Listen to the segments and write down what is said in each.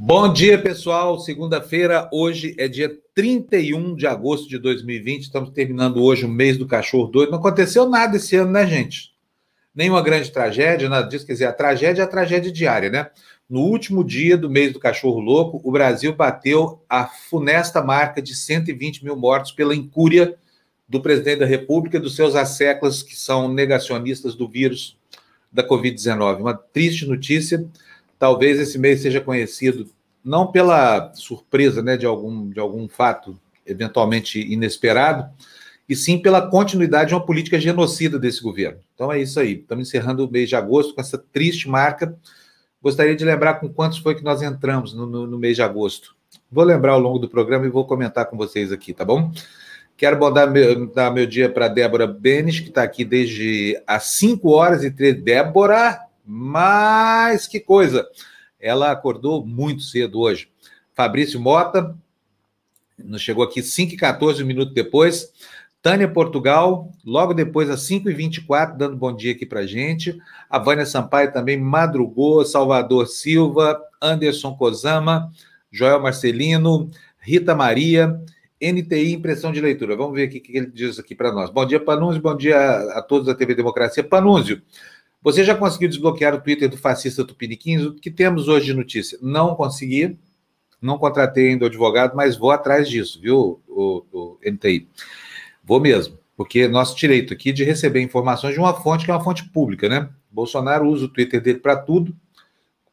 Bom dia, pessoal. Segunda-feira, hoje é dia 31 de agosto de 2020. Estamos terminando hoje o mês do cachorro doido. Não aconteceu nada esse ano, né, gente? Nenhuma grande tragédia, nada disso. Quer dizer, a tragédia é a tragédia diária, né? No último dia do mês do cachorro louco, o Brasil bateu a funesta marca de 120 mil mortos pela incúria do presidente da República e dos seus asseclas, que são negacionistas do vírus da Covid-19. Uma triste notícia talvez esse mês seja conhecido não pela surpresa né, de, algum, de algum fato eventualmente inesperado, e sim pela continuidade de uma política genocida desse governo. Então é isso aí. Estamos encerrando o mês de agosto com essa triste marca. Gostaria de lembrar com quantos foi que nós entramos no, no, no mês de agosto. Vou lembrar ao longo do programa e vou comentar com vocês aqui, tá bom? Quero dar meu, dar meu dia para Débora Benes, que está aqui desde às 5 horas e 13. Débora, mas que coisa! Ela acordou muito cedo hoje. Fabrício Mota, nos chegou aqui 5 e 14 minutos depois. Tânia Portugal, logo depois, às 5h24, dando bom dia aqui para gente. A Vânia Sampaio também madrugou. Salvador Silva, Anderson Kozama, Joel Marcelino, Rita Maria, NTI Impressão de Leitura. Vamos ver o que ele diz aqui para nós. Bom dia, Panúncio. Bom dia a todos da TV Democracia. Panúncio, você já conseguiu desbloquear o Twitter do fascista Tupiniquins? O que temos hoje de notícia? Não consegui, não contratei ainda o advogado, mas vou atrás disso, viu, o, o NTI? Vou mesmo, porque nosso direito aqui de receber informações de uma fonte que é uma fonte pública, né? Bolsonaro usa o Twitter dele para tudo,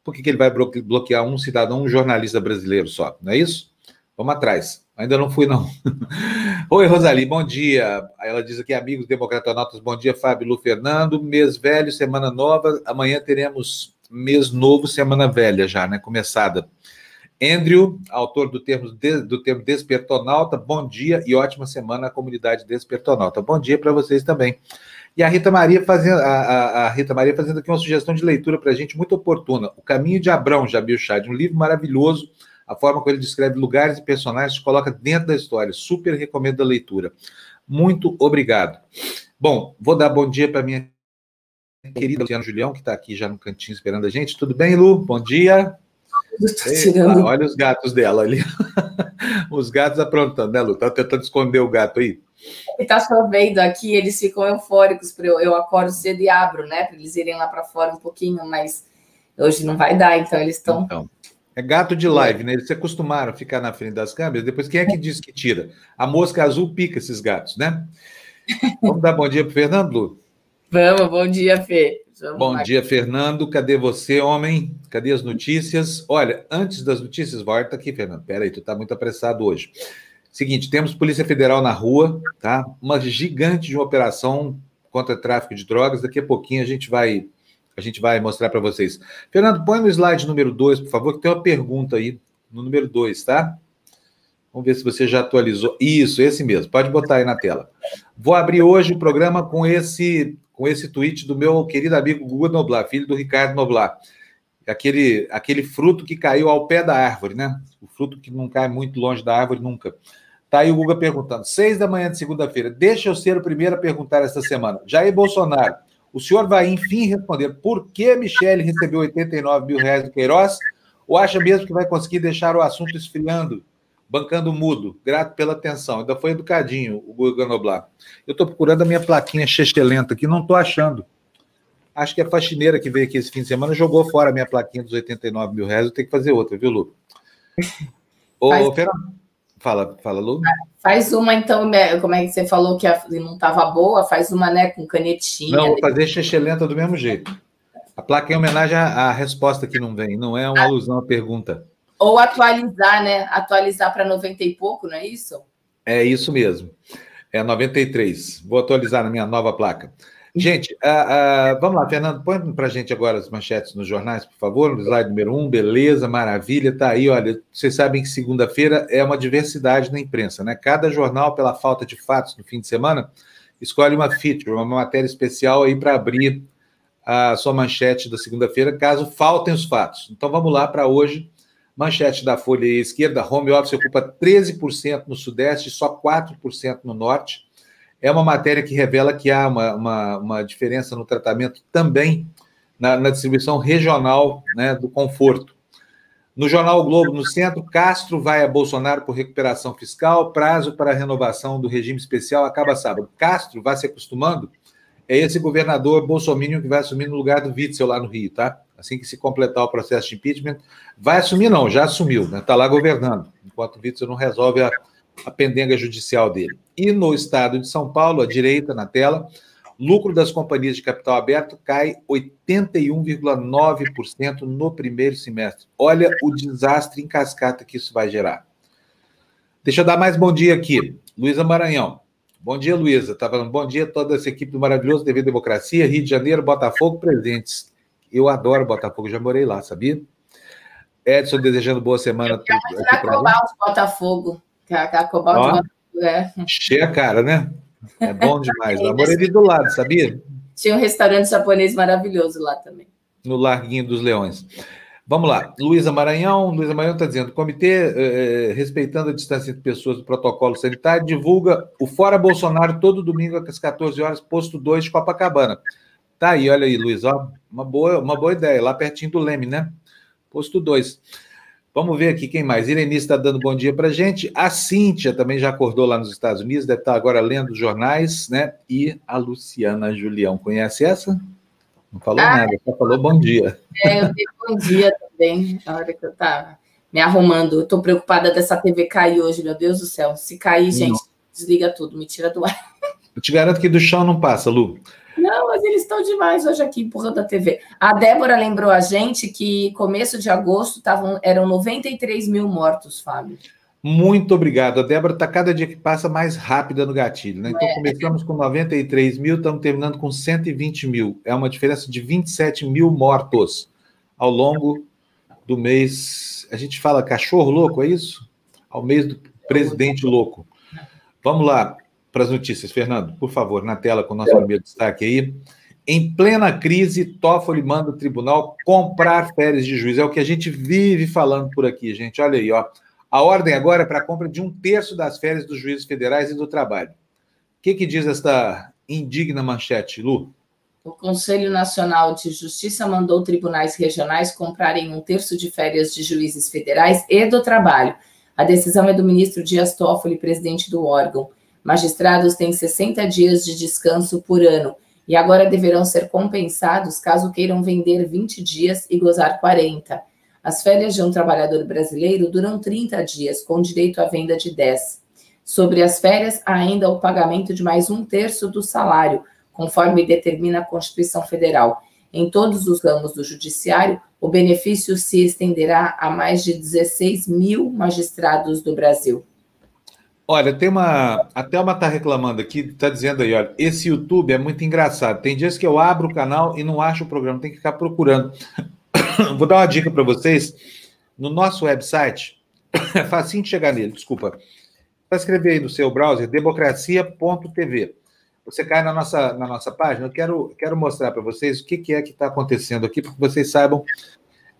por que, que ele vai bloquear um cidadão, um jornalista brasileiro só? Não é isso? Vamos atrás. Ainda não fui, não. Oi, Rosali, bom dia. Ela diz aqui, amigos democratonautas, bom dia, Fábio Lu Fernando. Mês velho, semana nova. Amanhã teremos mês novo, semana velha já, né? Começada. Andrew, autor do termo, do termo despertonauta, bom dia e ótima semana à comunidade despertonauta. Bom dia para vocês também. E a Rita Maria fazendo, a, a, a, Rita Maria fazendo aqui uma sugestão de leitura para a gente muito oportuna. O Caminho de Abrão, Jamil Chad, um livro maravilhoso a forma como ele descreve lugares e personagens coloca dentro da história. Super recomendo a leitura. Muito obrigado. Bom, vou dar bom dia para minha querida Luciana Julião, que está aqui já no cantinho esperando a gente. Tudo bem, Lu? Bom dia. Eita, olha os gatos dela ali. os gatos aprontando, né, Lu? Tá tentando esconder o gato aí. E tá chovendo aqui, eles ficam eufóricos. Eu, eu acordo cedo e abro, né? Para eles irem lá para fora um pouquinho, mas hoje não vai dar, então eles estão. Então. É gato de live, né? Eles se acostumaram a ficar na frente das câmeras. Depois, quem é que diz que tira? A mosca azul pica esses gatos, né? Vamos dar bom dia para Fernando, Lu? Vamos, bom dia, Fê. Vamos bom lá. dia, Fernando. Cadê você, homem? Cadê as notícias? Olha, antes das notícias, volta aqui, Fernando. Pera aí, tu tá muito apressado hoje. Seguinte, temos Polícia Federal na rua, tá? Uma gigante de uma operação contra tráfico de drogas. Daqui a pouquinho a gente vai a gente vai mostrar para vocês. Fernando, põe no slide número 2, por favor, que tem uma pergunta aí no número 2, tá? Vamos ver se você já atualizou. Isso, esse mesmo. Pode botar aí na tela. Vou abrir hoje o programa com esse com esse tweet do meu querido amigo Guga Noblar, filho do Ricardo Noblar. Aquele, aquele fruto que caiu ao pé da árvore, né? O fruto que não cai muito longe da árvore nunca. Tá aí o Guga perguntando. Seis da manhã de segunda-feira. Deixa eu ser o primeiro a perguntar esta semana. Jair Bolsonaro o senhor vai, enfim, responder por que Michele recebeu 89 mil reais do Queiroz? Ou acha mesmo que vai conseguir deixar o assunto esfriando, bancando mudo? Grato pela atenção. Ainda foi educadinho o Guga Noblar. Eu estou procurando a minha plaquinha chechelenta aqui, não estou achando. Acho que a faxineira que veio aqui esse fim de semana jogou fora a minha plaquinha dos 89 mil reais. Eu tenho que fazer outra, viu, Lu? Ô, Fernando. Fala, fala, Lu. Faz uma, então, né, como é que você falou que não estava boa, faz uma, né, com canetinha. Não, vou fazer xixelenta do mesmo jeito. A placa é em homenagem à, resposta que não vem, não é uma ah. alusão à pergunta. Ou atualizar, né? Atualizar para 90 e pouco, não é isso? É isso mesmo. É 93. Vou atualizar na minha nova placa. Gente, uh, uh, vamos lá, Fernando, põe para a gente agora as manchetes nos jornais, por favor, no slide número um, beleza, maravilha, tá aí, olha, vocês sabem que segunda-feira é uma diversidade na imprensa, né? Cada jornal, pela falta de fatos no fim de semana, escolhe uma feature, uma matéria especial aí para abrir a sua manchete da segunda-feira, caso faltem os fatos. Então vamos lá para hoje, manchete da Folha Esquerda, home office ocupa 13% no Sudeste, só 4% no Norte, é uma matéria que revela que há uma, uma, uma diferença no tratamento também na, na distribuição regional né, do conforto. No Jornal o Globo, no centro, Castro vai a Bolsonaro por recuperação fiscal, prazo para renovação do regime especial acaba sábado. Castro vai se acostumando, é esse governador bolsominion que vai assumir no lugar do Witzel lá no Rio, tá? Assim que se completar o processo de impeachment, vai assumir não, já assumiu, né? Tá lá governando, enquanto o Witzel não resolve a, a pendenga judicial dele. E no estado de São Paulo, a direita na tela, Lucro das companhias de capital aberto cai 81,9% no primeiro semestre. Olha o desastre em cascata que isso vai gerar. Deixa eu dar mais bom dia aqui. Luísa Maranhão. Bom dia, Luísa. Tá falando bom dia a toda essa equipe do maravilhoso TV Democracia, Rio de Janeiro, Botafogo presentes. Eu adoro Botafogo, já morei lá, sabia? Edson desejando boa semana. De Botafogo. Cacobal de Botafogo, é. Cheia a cara, né? É bom demais. Lá morei ali do lado, sabia? Tinha um restaurante japonês maravilhoso lá também. No Larguinho dos Leões. Vamos lá. Luísa Maranhão. Luísa Maranhão está dizendo: comitê, eh, respeitando a distância entre pessoas do protocolo sanitário, divulga o Fora Bolsonaro todo domingo às 14 horas, posto 2 de Copacabana. Tá aí, olha aí, Luiz. Ó, uma, boa, uma boa ideia, lá pertinho do Leme, né? Posto 2. Vamos ver aqui quem mais. Irenice está dando bom dia para gente. A Cíntia também já acordou lá nos Estados Unidos, deve estar agora lendo os jornais, né? E a Luciana Julião. Conhece essa? Não falou ah, nada, só falou bom dia. É, eu dei bom dia também, na hora que eu estava me arrumando. Estou preocupada dessa TV cair hoje, meu Deus do céu. Se cair, gente, não. desliga tudo, me tira do ar. Eu te garanto que do chão não passa, Lu. Não, mas eles estão demais hoje aqui empurrando a TV. A Débora lembrou a gente que começo de agosto tavam, eram 93 mil mortos, Fábio. Muito obrigado. A Débora está cada dia que passa mais rápida no gatilho. Né? Então, é. começamos com 93 mil, estamos terminando com 120 mil. É uma diferença de 27 mil mortos ao longo do mês. A gente fala cachorro louco, é isso? Ao mês do presidente louco. Vamos lá para as notícias. Fernando, por favor, na tela com o nosso primeiro destaque aí. Em plena crise, Toffoli manda o tribunal comprar férias de juiz. É o que a gente vive falando por aqui, gente. Olha aí, ó. A ordem agora é para a compra de um terço das férias dos juízes federais e do trabalho. O que, que diz esta indigna manchete, Lu? O Conselho Nacional de Justiça mandou tribunais regionais comprarem um terço de férias de juízes federais e do trabalho. A decisão é do ministro Dias Toffoli, presidente do órgão. Magistrados têm 60 dias de descanso por ano e agora deverão ser compensados caso queiram vender 20 dias e gozar 40. As férias de um trabalhador brasileiro duram 30 dias, com direito à venda de 10. Sobre as férias, há ainda o pagamento de mais um terço do salário, conforme determina a Constituição Federal. Em todos os ramos do Judiciário, o benefício se estenderá a mais de 16 mil magistrados do Brasil. Olha, tem uma. A Thelma está reclamando aqui, está dizendo aí, olha, esse YouTube é muito engraçado. Tem dias que eu abro o canal e não acho o programa, tem que ficar procurando. Vou dar uma dica para vocês. No nosso website, é facinho de chegar nele, desculpa. Para escrever aí no seu browser, democracia.tv. Você cai na nossa, na nossa página. Eu quero, quero mostrar para vocês o que, que é que está acontecendo aqui, para que vocês saibam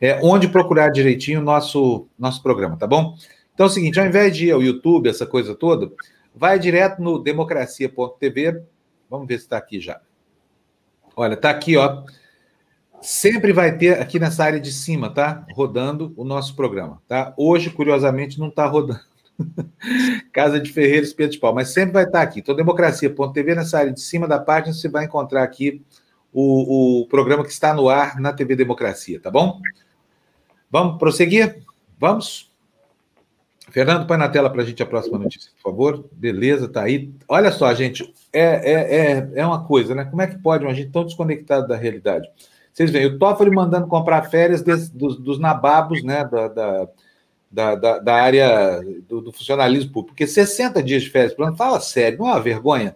é, onde procurar direitinho o nosso, nosso programa, tá bom? Então é o seguinte, ao invés de ir ao YouTube, essa coisa toda, vai direto no democracia.tv. Vamos ver se está aqui já. Olha, está aqui, ó. Sempre vai ter aqui nessa área de cima, tá? Rodando o nosso programa, tá? Hoje, curiosamente, não está rodando. Casa de Ferreira Espeto de Pau, mas sempre vai estar tá aqui. Então, democracia.tv, nessa área de cima da página, você vai encontrar aqui o, o programa que está no ar na TV Democracia, tá bom? Vamos prosseguir? Vamos? Fernando, põe na tela para a gente a próxima notícia, por favor. Beleza, tá aí. Olha só, gente, é, é, é, é uma coisa, né? Como é que pode uma gente tão desconectada da realidade? Vocês veem, o Toffoli mandando comprar férias dos, dos, nababos, né? Da, da, da, da área do, do, funcionalismo público. Porque 60 dias de férias, fala sério, não é uma vergonha?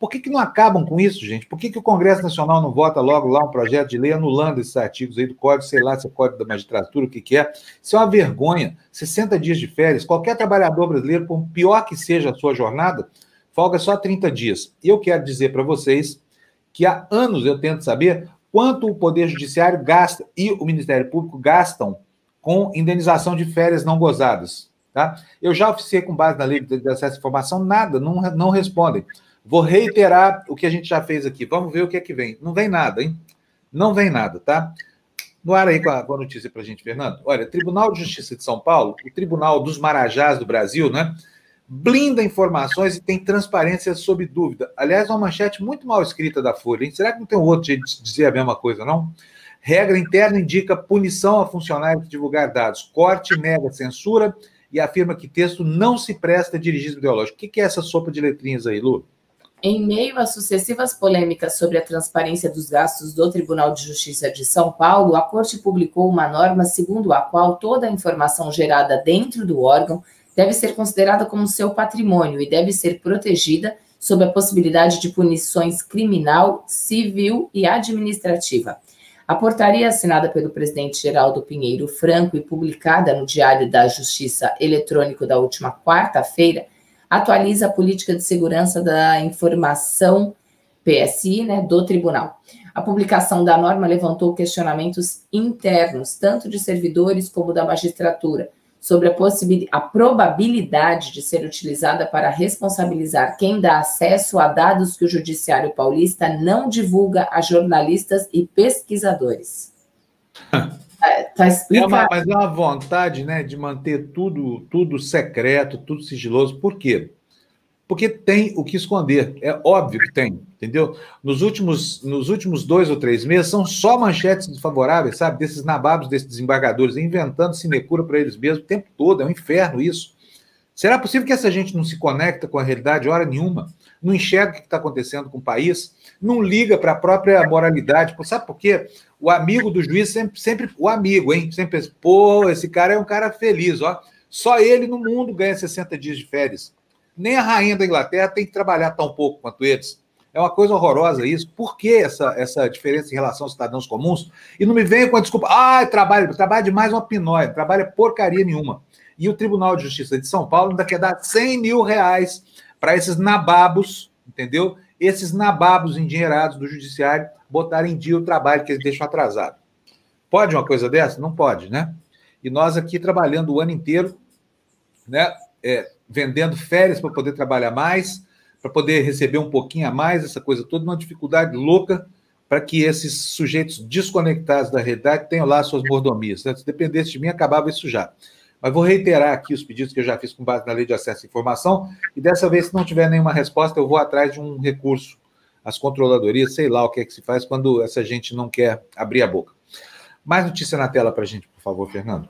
Por que, que não acabam com isso, gente? Por que, que o Congresso Nacional não vota logo lá um projeto de lei anulando esses artigos aí do Código, sei lá se é Código da Magistratura, o que, que é? Isso é uma vergonha. 60 dias de férias, qualquer trabalhador brasileiro, por pior que seja a sua jornada, folga só 30 dias. E eu quero dizer para vocês que há anos eu tento saber quanto o Poder Judiciário gasta e o Ministério Público gastam com indenização de férias não gozadas. Tá? Eu já oficiei com base na lei de acesso à informação, nada, não, não respondem. Vou reiterar o que a gente já fez aqui. Vamos ver o que é que vem. Não vem nada, hein? Não vem nada, tá? No ar aí com a, com a notícia para a gente, Fernando. Olha, Tribunal de Justiça de São Paulo, o Tribunal dos Marajás do Brasil, né? Blinda informações e tem transparência sob dúvida. Aliás, uma manchete muito mal escrita da Folha, hein? Será que não tem outro jeito de dizer a mesma coisa, não? Regra interna indica punição a funcionário que divulgar dados. Corte nega censura e afirma que texto não se presta a dirigismo ideológico. O que é essa sopa de letrinhas aí, Lu? Em meio a sucessivas polêmicas sobre a transparência dos gastos do Tribunal de Justiça de São Paulo, a Corte publicou uma norma segundo a qual toda a informação gerada dentro do órgão deve ser considerada como seu patrimônio e deve ser protegida sob a possibilidade de punições criminal, civil e administrativa. A portaria assinada pelo presidente Geraldo Pinheiro Franco e publicada no Diário da Justiça Eletrônico da última quarta-feira atualiza a política de segurança da informação PSI, né, do tribunal. A publicação da norma levantou questionamentos internos, tanto de servidores como da magistratura, sobre a, a probabilidade de ser utilizada para responsabilizar quem dá acesso a dados que o Judiciário Paulista não divulga a jornalistas e pesquisadores. É, tá é uma, mas é uma vontade né, de manter tudo, tudo secreto, tudo sigiloso. Por quê? Porque tem o que esconder. É óbvio que tem, entendeu? Nos últimos, nos últimos dois ou três meses são só manchetes desfavoráveis, sabe? Desses nababos, desses desembargadores, inventando sinecura para eles mesmos o tempo todo. É um inferno isso. Será possível que essa gente não se conecta com a realidade hora nenhuma? Não enxerga o que está acontecendo com o país? Não liga para a própria moralidade? Sabe por quê? o amigo do juiz sempre, sempre o amigo, hein? Sempre pensa, pô, esse cara é um cara feliz, ó. Só ele no mundo ganha 60 dias de férias. Nem a rainha da Inglaterra tem que trabalhar tão pouco quanto eles. É uma coisa horrorosa isso. Por que essa, essa diferença em relação aos cidadãos comuns? E não me venha com a desculpa, ah, trabalho, trabalho demais uma pinóia, trabalha porcaria nenhuma. E o Tribunal de Justiça de São Paulo ainda quer dar 100 mil reais para esses nababos, entendeu? Esses nababos endinheirados do judiciário botar em dia o trabalho que eles deixam atrasado. Pode uma coisa dessa? Não pode, né? E nós aqui trabalhando o ano inteiro, né? É, vendendo férias para poder trabalhar mais, para poder receber um pouquinho a mais, essa coisa toda, uma dificuldade louca para que esses sujeitos desconectados da realidade tenham lá suas mordomias. Né? Se dependesse de mim, acabava isso já. Mas vou reiterar aqui os pedidos que eu já fiz com base na lei de acesso à informação, e dessa vez, se não tiver nenhuma resposta, eu vou atrás de um recurso as controladorias, sei lá o que é que se faz quando essa gente não quer abrir a boca. Mais notícia na tela para a gente, por favor, Fernando.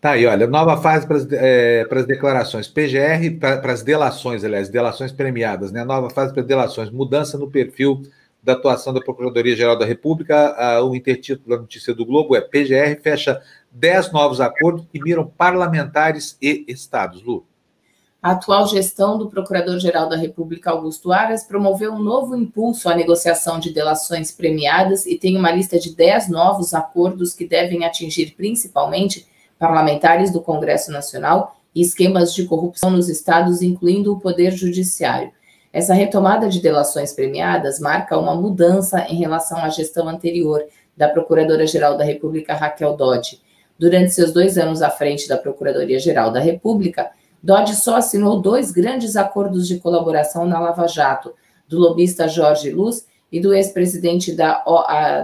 Tá aí, olha, nova fase para as, é, declarações, PGR, para, para as delações, aliás, delações premiadas, né? Nova fase para delações, mudança no perfil da atuação da Procuradoria-Geral da República. A, o intertítulo da notícia do Globo é PGR fecha 10 novos acordos que miram parlamentares e estados. Lu. A atual gestão do Procurador-Geral da República, Augusto Aras, promoveu um novo impulso à negociação de delações premiadas e tem uma lista de 10 novos acordos que devem atingir principalmente parlamentares do Congresso Nacional e esquemas de corrupção nos estados, incluindo o Poder Judiciário. Essa retomada de delações premiadas marca uma mudança em relação à gestão anterior da Procuradora-Geral da República, Raquel Dodge. Durante seus dois anos à frente da Procuradoria-Geral da República, Dodge só assinou dois grandes acordos de colaboração na Lava Jato, do lobista Jorge Luz e do ex-presidente da,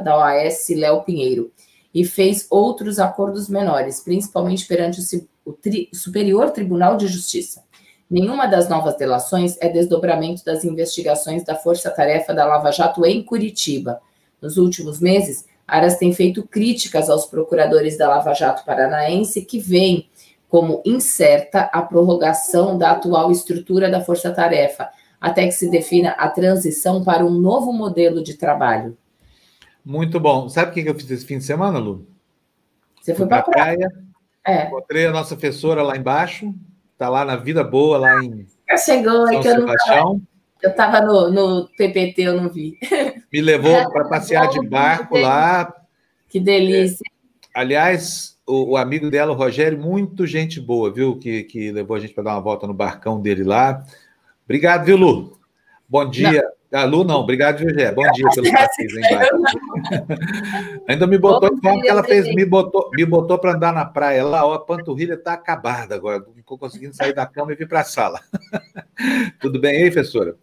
da OAS, Léo Pinheiro, e fez outros acordos menores, principalmente perante o, o tri, Superior Tribunal de Justiça. Nenhuma das novas delações é desdobramento das investigações da Força Tarefa da Lava Jato em Curitiba. Nos últimos meses, Aras tem feito críticas aos procuradores da Lava Jato paranaense que veem como incerta a prorrogação da atual estrutura da força-tarefa, até que se defina a transição para um novo modelo de trabalho. Muito bom. Sabe o que eu fiz esse fim de semana, Lu? Você foi para a praia. É. Encontrei a nossa professora lá embaixo, está lá na Vida Boa, lá em. chegou, São que eu não Eu estava no, no PPT, eu não vi. Me levou para passear de barco lá. Que delícia. É, aliás, o, o, amigo dela, o Rogério, muito gente boa, viu? Que, que levou a gente para dar uma volta no barcão dele lá. Obrigado, viu, Lu? Bom dia. Não. Ah, Lu, não, obrigado, Gé? Bom dia pelo passeio Ainda me botou em forma que ela fez, me botou, me botou para andar na praia lá, ó, a panturrilha está acabada agora, não estou conseguindo sair da cama e vir para a sala. Tudo bem aí, professora?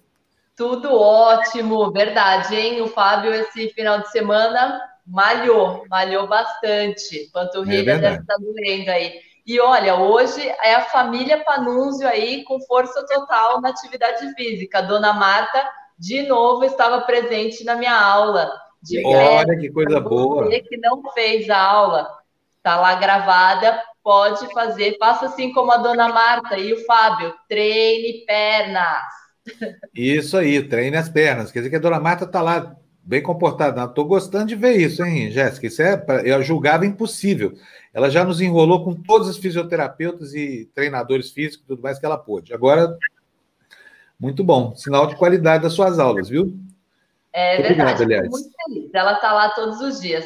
Tudo ótimo, verdade, hein? O Fábio, esse final de semana, malhou, malhou bastante. Panturrilha é deve estar doendo aí. E olha, hoje é a família Panúnzio aí com força total na atividade física. A dona Marta, de novo, estava presente na minha aula. De olha que coisa boa. Você que não fez a aula, está lá gravada, pode fazer. Faça assim como a dona Marta e o Fábio. Treine pernas. Isso aí, treine as pernas. Quer dizer que a dona Marta está lá bem comportada. Estou gostando de ver isso, hein, Jéssica? Isso é, eu julgava impossível. Ela já nos enrolou com todos os fisioterapeutas e treinadores físicos e tudo mais que ela pôde. Agora, muito bom. Sinal de qualidade das suas aulas, viu? É muito verdade. Obrigado, muito feliz. Ela está lá todos os dias.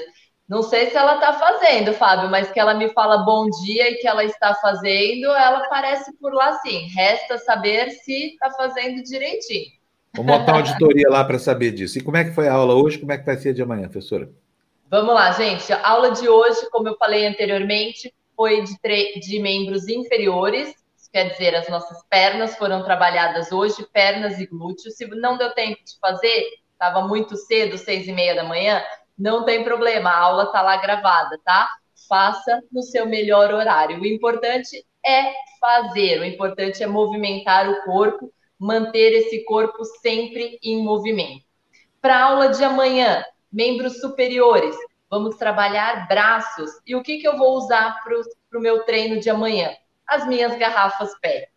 Não sei se ela está fazendo, Fábio, mas que ela me fala bom dia e que ela está fazendo, ela aparece por lá sim. Resta saber se está fazendo direitinho. Vamos botar uma auditoria lá para saber disso. E como é que foi a aula hoje? Como é que vai ser de amanhã, professora? Vamos lá, gente. A aula de hoje, como eu falei anteriormente, foi de, de membros inferiores, Isso quer dizer, as nossas pernas foram trabalhadas hoje, pernas e glúteos. Se não deu tempo de fazer, estava muito cedo, seis e meia da manhã, não tem problema, a aula está lá gravada, tá? Faça no seu melhor horário. O importante é fazer, o importante é movimentar o corpo, manter esse corpo sempre em movimento. Para a aula de amanhã, membros superiores, vamos trabalhar braços. E o que, que eu vou usar para o meu treino de amanhã? As minhas garrafas PET.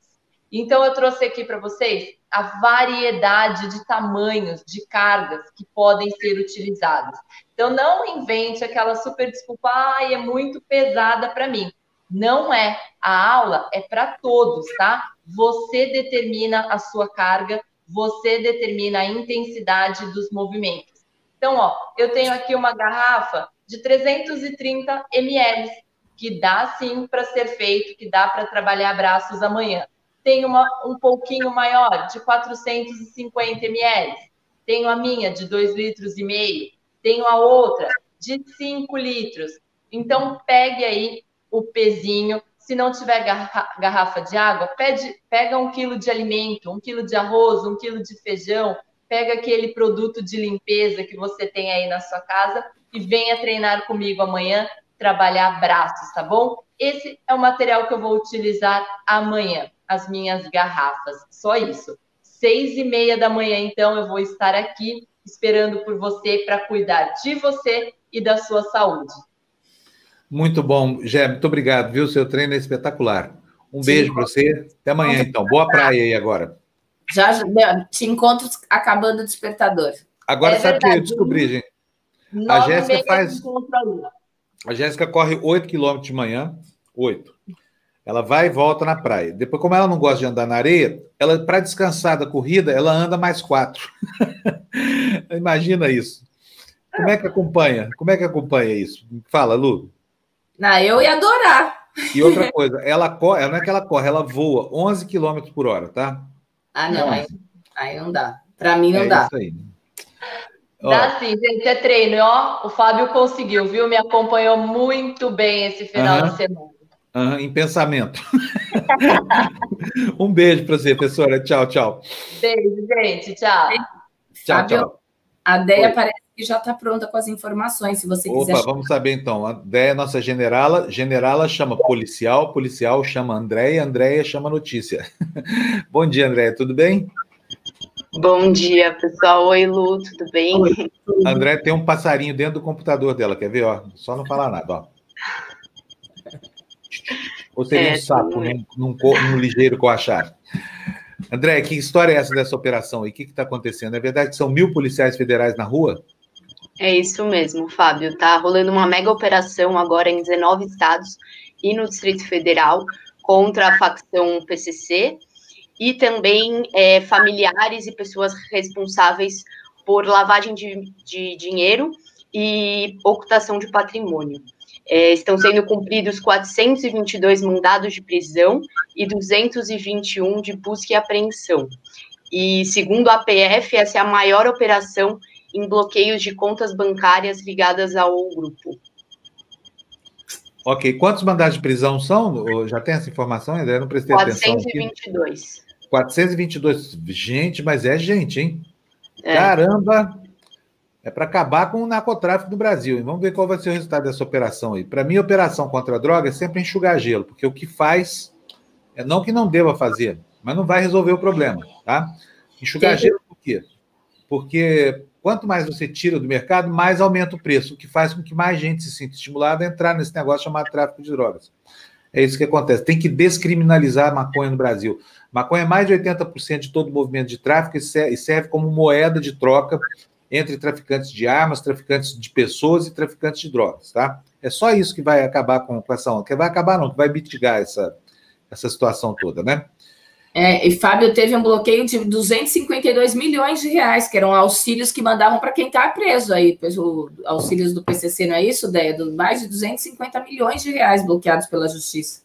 Então, eu trouxe aqui para vocês a variedade de tamanhos, de cargas que podem ser utilizadas. Então, não invente aquela super desculpa, ah, é muito pesada para mim. Não é. A aula é para todos, tá? Você determina a sua carga, você determina a intensidade dos movimentos. Então, ó, eu tenho aqui uma garrafa de 330 ml, que dá sim para ser feito, que dá para trabalhar braços amanhã. Tem uma um pouquinho maior, de 450 ml. Tenho a minha de 2 litros e meio. Tenho a outra de 5 litros. Então, pegue aí o pezinho. Se não tiver garrafa de água, pede, pega um quilo de alimento, um quilo de arroz, um quilo de feijão, pega aquele produto de limpeza que você tem aí na sua casa e venha treinar comigo amanhã, trabalhar braços, tá bom? Esse é o material que eu vou utilizar amanhã as minhas garrafas. Só isso. Seis e meia da manhã, então, eu vou estar aqui esperando por você para cuidar de você e da sua saúde. Muito bom, Gé, muito obrigado, viu? Seu treino é espetacular. Um Sim, beijo para você. Até amanhã, então. Boa praia aí agora. Já te encontro acabando o despertador. Agora, é sabe o que eu descobri, gente? A Jéssica faz. A Jéssica corre 8 quilômetros de manhã. 8. Ela vai e volta na praia. Depois, como ela não gosta de andar na areia, ela para descansar da corrida, ela anda mais quatro. Imagina isso. Como é que acompanha? Como é que acompanha isso? Fala, Lu. Não, eu ia adorar. E outra coisa, ela corre, não é que ela corre, ela voa 11 km por hora, tá? Ah, não, aí, aí não dá. Para mim não é dá. Isso aí. Dá sim, gente, é treino. Ó, o Fábio conseguiu, viu? Me acompanhou muito bem esse final uh -huh. de semana. Uhum, em pensamento. um beijo para você, professora. Tchau, tchau. Beijo, gente. Tchau. Tchau, Fábio, tchau. A Deia Oi. parece que já está pronta com as informações, se você Opa, quiser. vamos saber então. A Deia, nossa generala, generala chama policial, policial chama Andréia, Andréia chama notícia. Bom dia, Andréia, tudo bem? Bom dia, pessoal. Oi, Lu, tudo bem? Oi. André tem um passarinho dentro do computador dela, quer ver? Ó, só não falar nada, ó. Ou seria é, um sapo num, num, num ligeiro coachar? André, que história é essa dessa operação? E o que está acontecendo? É verdade que são mil policiais federais na rua? É isso mesmo, Fábio. Tá rolando uma mega operação agora em 19 estados e no Distrito Federal contra a facção PCC e também é, familiares e pessoas responsáveis por lavagem de, de dinheiro e ocultação de patrimônio. É, estão sendo cumpridos 422 mandados de prisão e 221 de busca e apreensão. E, segundo a PF, essa é a maior operação em bloqueios de contas bancárias ligadas ao grupo. Ok. Quantos mandados de prisão são? Já tem essa informação? Ainda não prestei 422. atenção. 422. 422. Gente, mas é gente, hein? É. Caramba! É para acabar com o narcotráfico no Brasil. E vamos ver qual vai ser o resultado dessa operação aí. Para mim, a operação contra a droga é sempre enxugar gelo, porque o que faz é não que não deva fazer, mas não vai resolver o problema, tá? Enxugar Sim. gelo por quê? Porque quanto mais você tira do mercado, mais aumenta o preço, o que faz com que mais gente se sinta estimulada a entrar nesse negócio chamado tráfico de drogas. É isso que acontece. Tem que descriminalizar a maconha no Brasil. Maconha é mais de 80% de todo o movimento de tráfico e serve como moeda de troca entre traficantes de armas, traficantes de pessoas e traficantes de drogas, tá? É só isso que vai acabar com, com essa onda. Que vai acabar, não, que vai mitigar essa, essa situação toda, né? É, e Fábio teve um bloqueio de 252 milhões de reais, que eram auxílios que mandavam para quem está preso aí, o, auxílios do PCC, não é isso, Déia? Mais de 250 milhões de reais bloqueados pela justiça.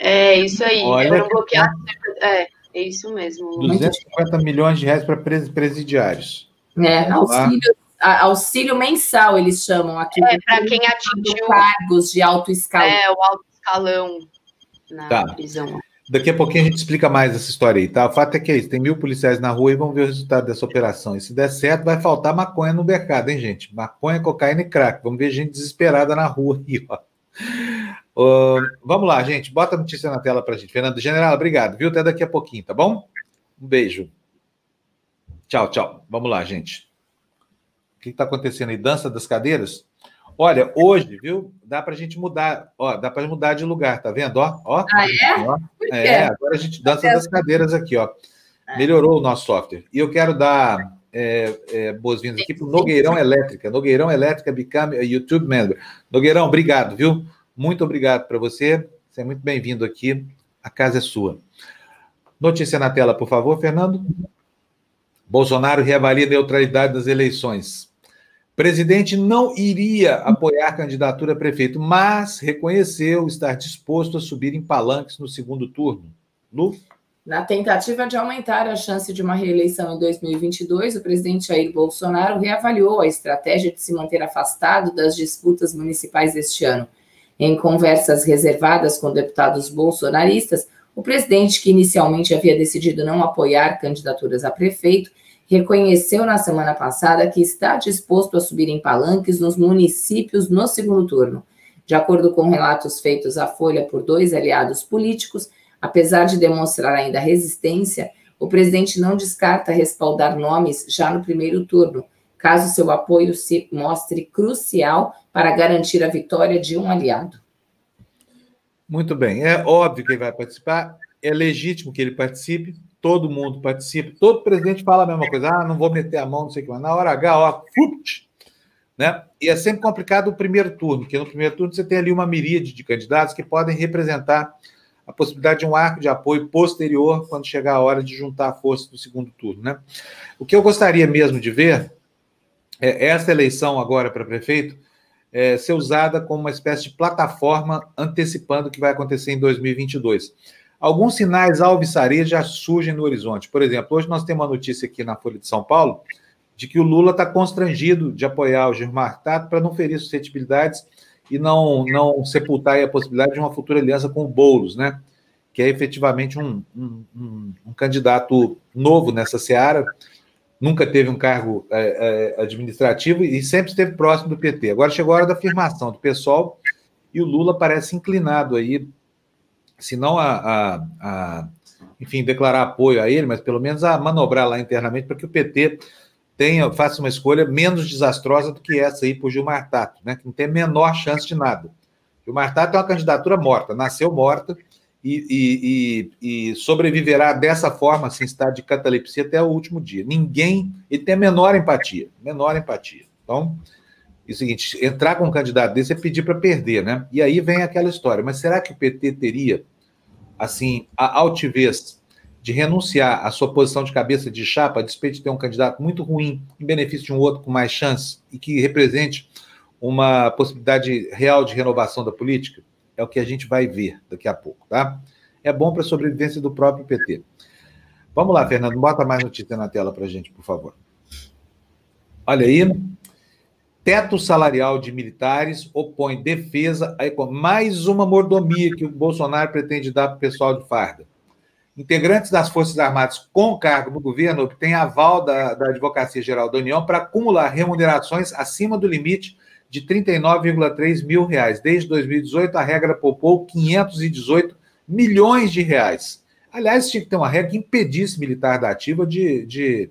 É, isso aí. Olha, foram bloqueados. É, é isso mesmo. 250 milhões de reais para presidiários. É, auxílio, auxílio mensal, eles chamam aqui. É, para quem atingiu. Cargos de alto escalão. É, o alto escalão na tá. prisão. Daqui a pouquinho a gente explica mais essa história aí, tá? O fato é que é isso: tem mil policiais na rua e vamos ver o resultado dessa operação. E se der certo, vai faltar maconha no mercado, hein, gente? Maconha, cocaína e crack. Vamos ver gente desesperada na rua aí, ó. Uh, vamos lá, gente. Bota a notícia na tela para a gente. Fernando General, obrigado, viu? Até daqui a pouquinho, tá bom? Um beijo. Tchau, tchau. Vamos lá, gente. O que está acontecendo aí? Dança das cadeiras? Olha, hoje, viu? Dá para a gente mudar. Ó, dá para mudar de lugar, tá vendo? Ó, ó. Ah, é? Ó. É, agora a gente dança das cadeiras aqui, ó. Melhorou o nosso software. E eu quero dar é, é, boas-vindas aqui para o Nogueirão Elétrica. Nogueirão Elétrica Become a YouTube Member. Nogueirão, obrigado, viu? Muito obrigado para você. Você é muito bem-vindo aqui. A casa é sua. Notícia na tela, por favor, Fernando. Bolsonaro reavalia a neutralidade das eleições. Presidente não iria apoiar a candidatura a prefeito, mas reconheceu estar disposto a subir em palanques no segundo turno. Lu? Na tentativa de aumentar a chance de uma reeleição em 2022, o presidente Jair Bolsonaro reavaliou a estratégia de se manter afastado das disputas municipais este ano. Em conversas reservadas com deputados bolsonaristas, o presidente, que inicialmente havia decidido não apoiar candidaturas a prefeito, reconheceu na semana passada que está disposto a subir em palanques nos municípios no segundo turno. De acordo com relatos feitos à Folha por dois aliados políticos, Apesar de demonstrar ainda resistência, o presidente não descarta respaldar nomes já no primeiro turno, caso seu apoio se mostre crucial para garantir a vitória de um aliado. Muito bem, é óbvio que ele vai participar, é legítimo que ele participe, todo mundo participa, todo presidente fala a mesma coisa, ah, não vou meter a mão, não sei o que, mas na hora H, ó, fut, né? E é sempre complicado o primeiro turno, porque no primeiro turno você tem ali uma miríade de candidatos que podem representar a possibilidade de um arco de apoio posterior quando chegar a hora de juntar a força do segundo turno. Né? O que eu gostaria mesmo de ver é essa eleição agora para prefeito é, ser usada como uma espécie de plataforma antecipando o que vai acontecer em 2022. Alguns sinais alvissareiros já surgem no horizonte. Por exemplo, hoje nós temos uma notícia aqui na Folha de São Paulo de que o Lula está constrangido de apoiar o Gilmar Tato para não ferir suscetibilidades e não, não sepultar a possibilidade de uma futura aliança com o Boulos, né? que é efetivamente um, um, um, um candidato novo nessa seara, nunca teve um cargo é, é, administrativo e sempre esteve próximo do PT. Agora chegou a hora da afirmação do pessoal e o Lula parece inclinado aí, se não a, a, a enfim, declarar apoio a ele, mas pelo menos a manobrar lá internamente para que o PT tenha, faça uma escolha menos desastrosa do que essa aí por Gilmar Tato, né? que não tem a menor chance de nada. Gilmar Tato é uma candidatura morta, nasceu morta e, e, e, sobreviverá dessa forma, sem estado de catalepsia, até o último dia. Ninguém, ele tem a menor empatia, menor empatia. Então, é o seguinte, entrar com um candidato desse é pedir para perder, né? E aí vem aquela história, mas será que o PT teria, assim, a altivez de renunciar à sua posição de cabeça de chapa, a despeito de ter um candidato muito ruim, em benefício de um outro com mais chance e que represente uma possibilidade real de renovação da política, é o que a gente vai ver daqui a pouco, tá? É bom para a sobrevivência do próprio PT. Vamos lá, Fernando, bota mais notícia na tela para a gente, por favor. Olha aí. Teto salarial de militares opõe defesa a mais uma mordomia que o Bolsonaro pretende dar para o pessoal de farda. Integrantes das Forças Armadas com cargo no governo obtêm aval da, da Advocacia Geral da União para acumular remunerações acima do limite de 39,3 mil reais. Desde 2018, a regra poupou 518 milhões de reais. Aliás, tinha que ter uma regra que impedisse militar da ativa de, de,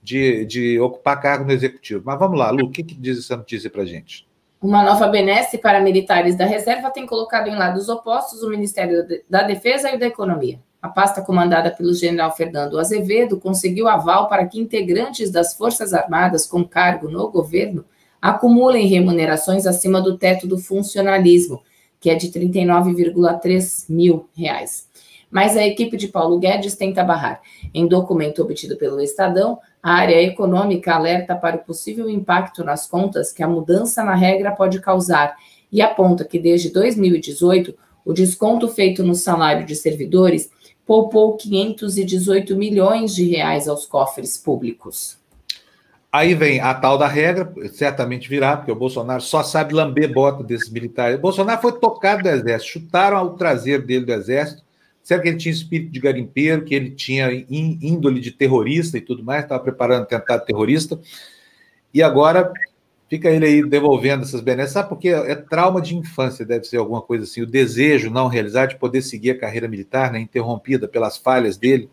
de, de ocupar cargo no executivo. Mas vamos lá, Lu, o que, que diz essa notícia para gente? Uma nova benesse para militares da reserva tem colocado em lados opostos o Ministério da Defesa e o da Economia. A pasta comandada pelo general Fernando Azevedo conseguiu aval para que integrantes das Forças Armadas com cargo no governo acumulem remunerações acima do teto do funcionalismo, que é de 39,3 mil reais. Mas a equipe de Paulo Guedes tenta barrar. Em documento obtido pelo Estadão, a área econômica alerta para o possível impacto nas contas que a mudança na regra pode causar e aponta que desde 2018 o desconto feito no salário de servidores poupou 518 milhões de reais aos cofres públicos. Aí vem a tal da regra, certamente virá, porque o Bolsonaro só sabe lamber bota desses militares. O Bolsonaro foi tocado do exército, chutaram o traseiro dele do exército. Será que ele tinha espírito de garimpeiro, que ele tinha índole de terrorista e tudo mais, estava preparando atentado terrorista. E agora fica ele aí devolvendo essas benesses. Sabe porque é trauma de infância, deve ser alguma coisa assim, o desejo não realizado de poder seguir a carreira militar, né, interrompida pelas falhas dele,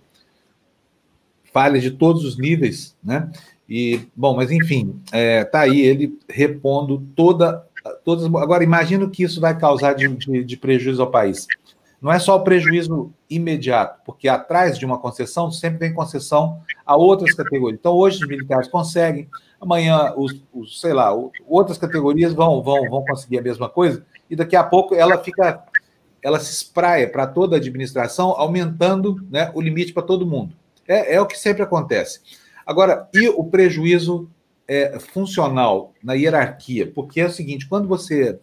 falhas de todos os níveis, né? E, bom, mas enfim, é, tá aí ele repondo toda, todas. Agora, imagino que isso vai causar de, de, de prejuízo ao país. Não é só o prejuízo imediato, porque atrás de uma concessão sempre vem concessão a outras categorias. Então, hoje os militares conseguem, amanhã, os, os, sei lá, outras categorias vão, vão, vão conseguir a mesma coisa, e daqui a pouco ela fica, ela se espraia para toda a administração, aumentando né, o limite para todo mundo. É, é o que sempre acontece. Agora, e o prejuízo é, funcional na hierarquia? Porque é o seguinte, quando você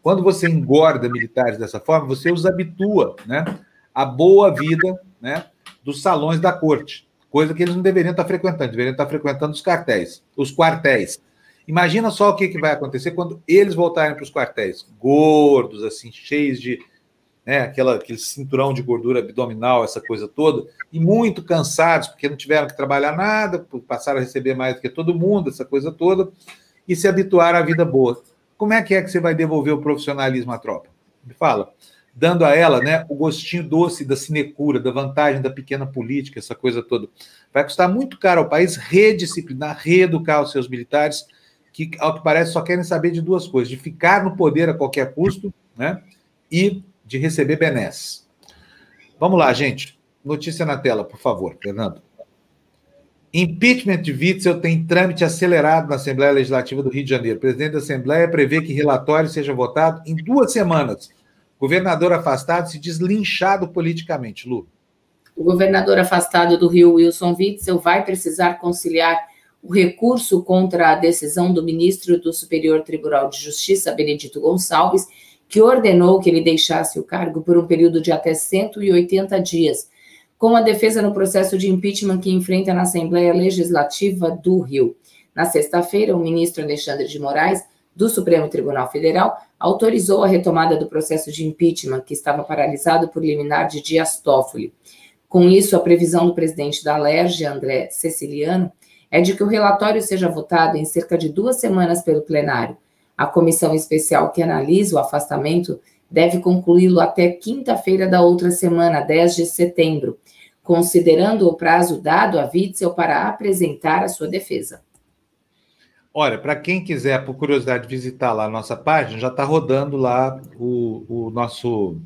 quando você engorda militares dessa forma, você os habitua né, à boa vida né, dos salões da corte coisa que eles não deveriam estar frequentando, deveriam estar frequentando os quartéis, os quartéis. Imagina só o que, que vai acontecer quando eles voltarem para os quartéis, gordos, assim, cheios de né, aquela, aquele cinturão de gordura abdominal, essa coisa toda, e muito cansados, porque não tiveram que trabalhar nada, passaram a receber mais do que todo mundo, essa coisa toda, e se habituaram à vida boa. Como é que é que você vai devolver o profissionalismo à tropa? Me fala dando a ela né, o gostinho doce da sinecura, da vantagem da pequena política, essa coisa toda. Vai custar muito caro ao país redisciplinar, reeducar os seus militares, que, ao que parece, só querem saber de duas coisas: de ficar no poder a qualquer custo né, e de receber benesses. Vamos lá, gente. Notícia na tela, por favor, Fernando. Impeachment de Witzel tem trâmite acelerado na Assembleia Legislativa do Rio de Janeiro. O presidente da Assembleia prevê que relatório seja votado em duas semanas Governador afastado se diz linchado politicamente, Lu. O governador afastado do Rio, Wilson Witzel, vai precisar conciliar o recurso contra a decisão do ministro do Superior Tribunal de Justiça, Benedito Gonçalves, que ordenou que ele deixasse o cargo por um período de até 180 dias, com a defesa no processo de impeachment que enfrenta na Assembleia Legislativa do Rio. Na sexta-feira, o ministro Alexandre de Moraes, do Supremo Tribunal Federal, autorizou a retomada do processo de impeachment, que estava paralisado por liminar de Dias Toffoli. Com isso, a previsão do presidente da Alerj, André Ceciliano, é de que o relatório seja votado em cerca de duas semanas pelo plenário. A comissão especial que analisa o afastamento deve concluí-lo até quinta-feira da outra semana, 10 de setembro, considerando o prazo dado a Witzel para apresentar a sua defesa. Olha, para quem quiser, por curiosidade, visitar lá a nossa página, já está rodando lá o, o, nosso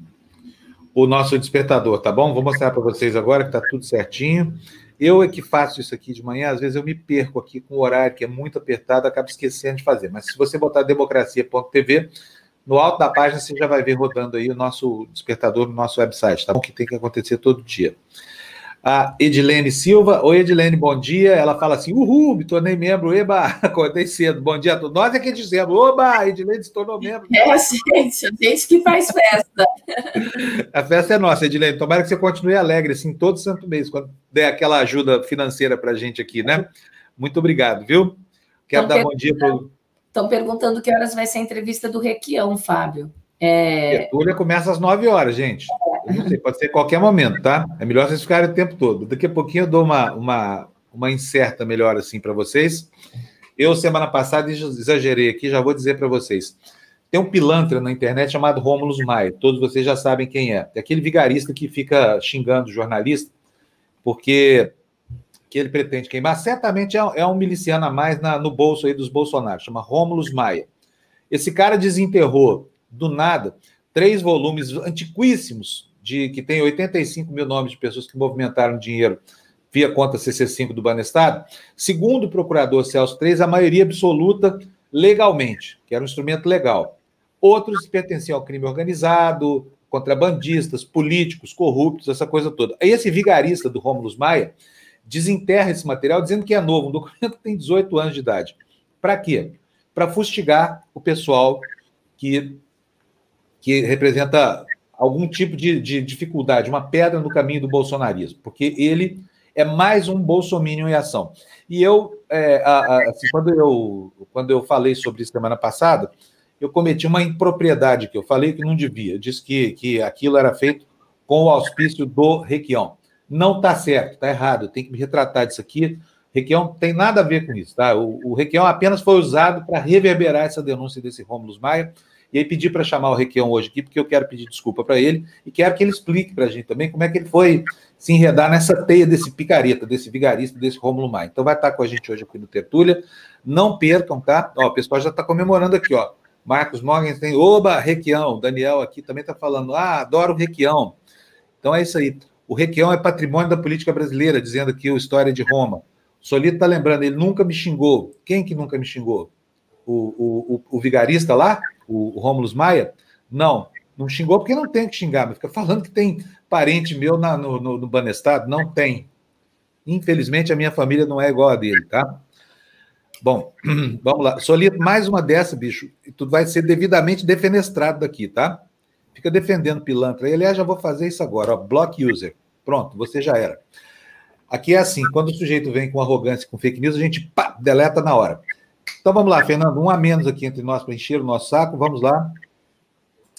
o nosso despertador, tá bom? Vou mostrar para vocês agora que está tudo certinho. Eu é que faço isso aqui de manhã, às vezes eu me perco aqui com o horário que é muito apertado, acabo esquecendo de fazer. Mas se você botar democracia.tv, no alto da página você já vai ver rodando aí o nosso despertador no nosso website, tá bom? Que tem que acontecer todo dia a Edilene Silva. Oi, Edilene, bom dia. Ela fala assim: Uhul, me tornei membro. Eba, acordei cedo. Bom dia a todos. Nós é que dizemos: Oba, Edilene se tornou membro. É, gente, a gente que faz festa. a festa é nossa, Edilene. Tomara que você continue alegre, assim, todo santo mês, quando der aquela ajuda financeira para a gente aqui, né? Muito obrigado, viu? Quero dar bom dia para Estão perguntando que horas vai ser a entrevista do Requião, Fábio. É... A começa às 9 horas, gente. Não sei, pode ser qualquer momento, tá? É melhor vocês ficarem o tempo todo. Daqui a pouquinho eu dou uma, uma, uma incerta melhor assim para vocês. Eu, semana passada, exagerei aqui, já vou dizer para vocês. Tem um pilantra na internet chamado Rômulo Maia. Todos vocês já sabem quem é. É aquele vigarista que fica xingando o jornalista porque que ele pretende queimar. Certamente é, é um miliciano a mais na, no bolso aí dos Bolsonaro. Chama Rômulo Maia. Esse cara desenterrou, do nada, três volumes antiquíssimos de que tem 85 mil nomes de pessoas que movimentaram dinheiro via conta CC5 do Banestado, segundo o procurador Celso Três, a maioria absoluta legalmente, que era um instrumento legal. Outros pertenciam ao crime organizado, contrabandistas, políticos, corruptos, essa coisa toda. Aí esse vigarista do Rômulo Maia desenterra esse material dizendo que é novo, um documento que tem 18 anos de idade. Para quê? Para fustigar o pessoal que, que representa algum tipo de, de dificuldade, uma pedra no caminho do bolsonarismo, porque ele é mais um bolsominion em ação. E eu, é, assim, quando eu, quando eu falei sobre isso semana passada, eu cometi uma impropriedade que eu falei que não devia. Eu disse que, que aquilo era feito com o auspício do Requião. Não está certo, está errado. Eu tenho que me retratar disso aqui. Requião tem nada a ver com isso, tá? O, o Requião apenas foi usado para reverberar essa denúncia desse Rômulo Maia e aí pedi para chamar o Requião hoje aqui, porque eu quero pedir desculpa para ele e quero que ele explique para a gente também como é que ele foi se enredar nessa teia desse picareta, desse vigarista, desse Rômulo Maia. Então vai estar com a gente hoje aqui no Tertúlia. Não percam, tá? Ó, o pessoal já está comemorando aqui, ó. Marcos Morgan tem, oba, Requião. Daniel aqui também está falando, ah, adoro o Requião. Então é isso aí. O Requião é patrimônio da política brasileira, dizendo aqui o História de Roma. Solito está lembrando, ele nunca me xingou. Quem que nunca me xingou? O, o, o, o vigarista lá? O, Rômulo Maia, não, não xingou porque não tem que xingar, mas fica falando que tem parente meu na, no, no, no Banestado. Não tem. Infelizmente, a minha família não é igual a dele, tá? Bom, vamos lá. Solito, mais uma dessa, bicho. Tu vai ser devidamente defenestrado daqui, tá? Fica defendendo pilantra. E, aliás, já vou fazer isso agora, ó. Block user. Pronto, você já era. Aqui é assim, quando o sujeito vem com arrogância, com fake news, a gente pá, deleta na hora. Então vamos lá, Fernando, um a menos aqui entre nós para encher o nosso saco. Vamos lá.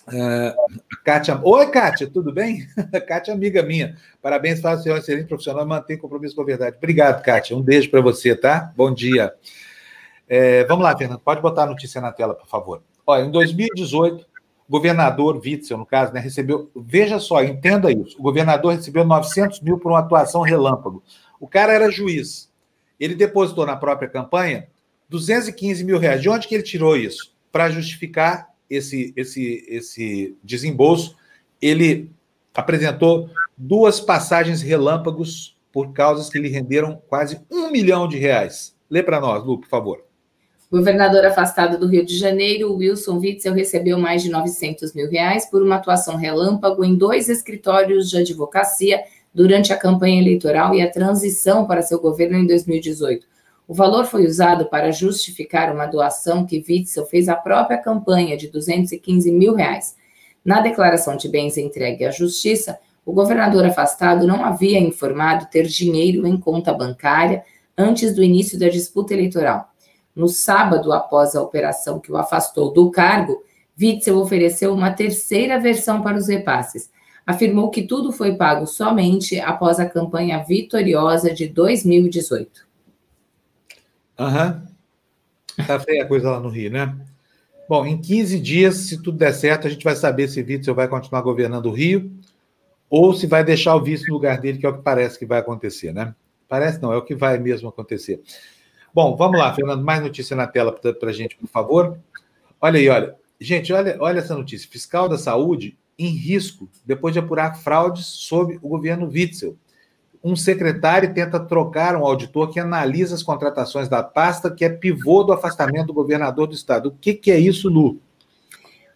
Uh, Kátia. Oi, Kátia, tudo bem? Kátia, é amiga minha. Parabéns, o senhor excelente profissional e mantém compromisso com a verdade. Obrigado, Kátia. Um beijo para você, tá? Bom dia. É, vamos lá, Fernando, pode botar a notícia na tela, por favor. Olha, em 2018, o governador Witzel, no caso, né, recebeu. Veja só, entenda isso. O governador recebeu 900 mil por uma atuação relâmpago. O cara era juiz. Ele depositou na própria campanha 215 mil reais. De onde que ele tirou isso? Para justificar esse, esse, esse desembolso, ele apresentou duas passagens relâmpagos por causas que lhe renderam quase um milhão de reais. Lê para nós, Lu, por favor. governador afastado do Rio de Janeiro, Wilson Witzel, recebeu mais de 900 mil reais por uma atuação relâmpago em dois escritórios de advocacia durante a campanha eleitoral e a transição para seu governo em 2018. O valor foi usado para justificar uma doação que Witzel fez à própria campanha de 215 mil reais. Na declaração de bens entregue à Justiça, o governador afastado não havia informado ter dinheiro em conta bancária antes do início da disputa eleitoral. No sábado, após a operação que o afastou do cargo, Witzel ofereceu uma terceira versão para os repasses. Afirmou que tudo foi pago somente após a campanha vitoriosa de 2018. Aham. Tá feia a coisa lá no Rio, né? Bom, em 15 dias, se tudo der certo, a gente vai saber se Witzel vai continuar governando o Rio ou se vai deixar o vice no lugar dele, que é o que parece que vai acontecer, né? Parece não, é o que vai mesmo acontecer. Bom, vamos lá, Fernando, mais notícia na tela para a gente, por favor. Olha aí, olha. Gente, olha, olha essa notícia. Fiscal da Saúde em risco depois de apurar fraudes sob o governo Witzel um secretário tenta trocar um auditor que analisa as contratações da pasta, que é pivô do afastamento do governador do estado. O que, que é isso, Lu?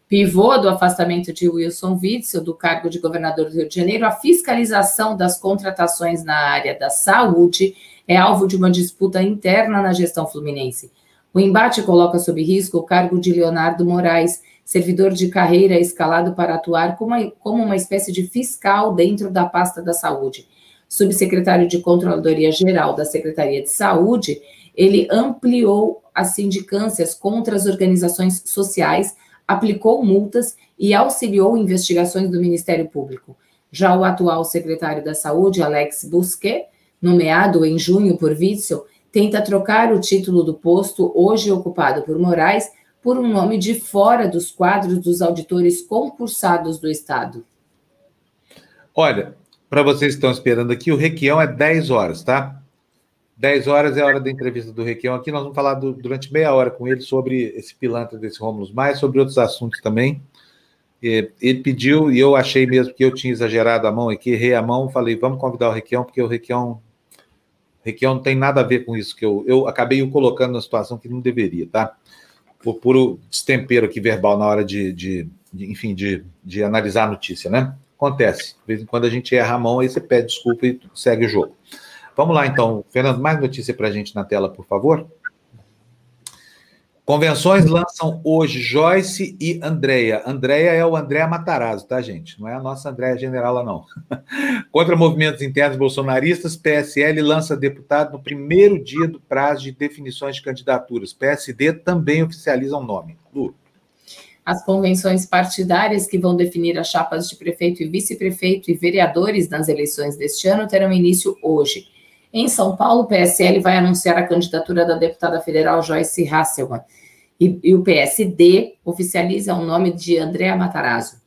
Pivô do afastamento de Wilson Witzel do cargo de governador do Rio de Janeiro, a fiscalização das contratações na área da saúde é alvo de uma disputa interna na gestão fluminense. O embate coloca sob risco o cargo de Leonardo Moraes, servidor de carreira escalado para atuar como uma, como uma espécie de fiscal dentro da pasta da saúde subsecretário de Controladoria Geral da Secretaria de Saúde, ele ampliou as sindicâncias contra as organizações sociais, aplicou multas e auxiliou investigações do Ministério Público. Já o atual secretário da Saúde, Alex Busquet, nomeado em junho por Witzel, tenta trocar o título do posto, hoje ocupado por Moraes, por um nome de fora dos quadros dos auditores concursados do Estado. Olha, para vocês que estão esperando aqui, o Requião é 10 horas, tá? 10 horas é a hora da entrevista do Requião aqui. Nós vamos falar do, durante meia hora com ele sobre esse pilantra desse Rômulo Mais, sobre outros assuntos também. Ele pediu, e eu achei mesmo que eu tinha exagerado a mão aqui, errei a mão, falei, vamos convidar o Requião, porque o Requião, Requião não tem nada a ver com isso, que eu, eu acabei o colocando na situação que não deveria, tá? Por puro destempero aqui verbal na hora de, de, de enfim, de, de analisar a notícia, né? Acontece. De vez em quando a gente erra a mão, aí você pede desculpa e segue o jogo. Vamos lá, então. Fernando, mais notícia para a gente na tela, por favor. Convenções lançam hoje Joyce e Andréia. Andréia é o Andréa Matarazzo, tá, gente? Não é a nossa Andréia Generala, não. Contra movimentos internos bolsonaristas, PSL lança deputado no primeiro dia do prazo de definições de candidaturas. PSD também oficializa o um nome. Lu. As convenções partidárias que vão definir as chapas de prefeito e vice-prefeito e vereadores nas eleições deste ano terão início hoje. Em São Paulo, o PSL vai anunciar a candidatura da deputada federal Joyce Hasselman e, e o PSD oficializa o nome de Andréa Matarazzo.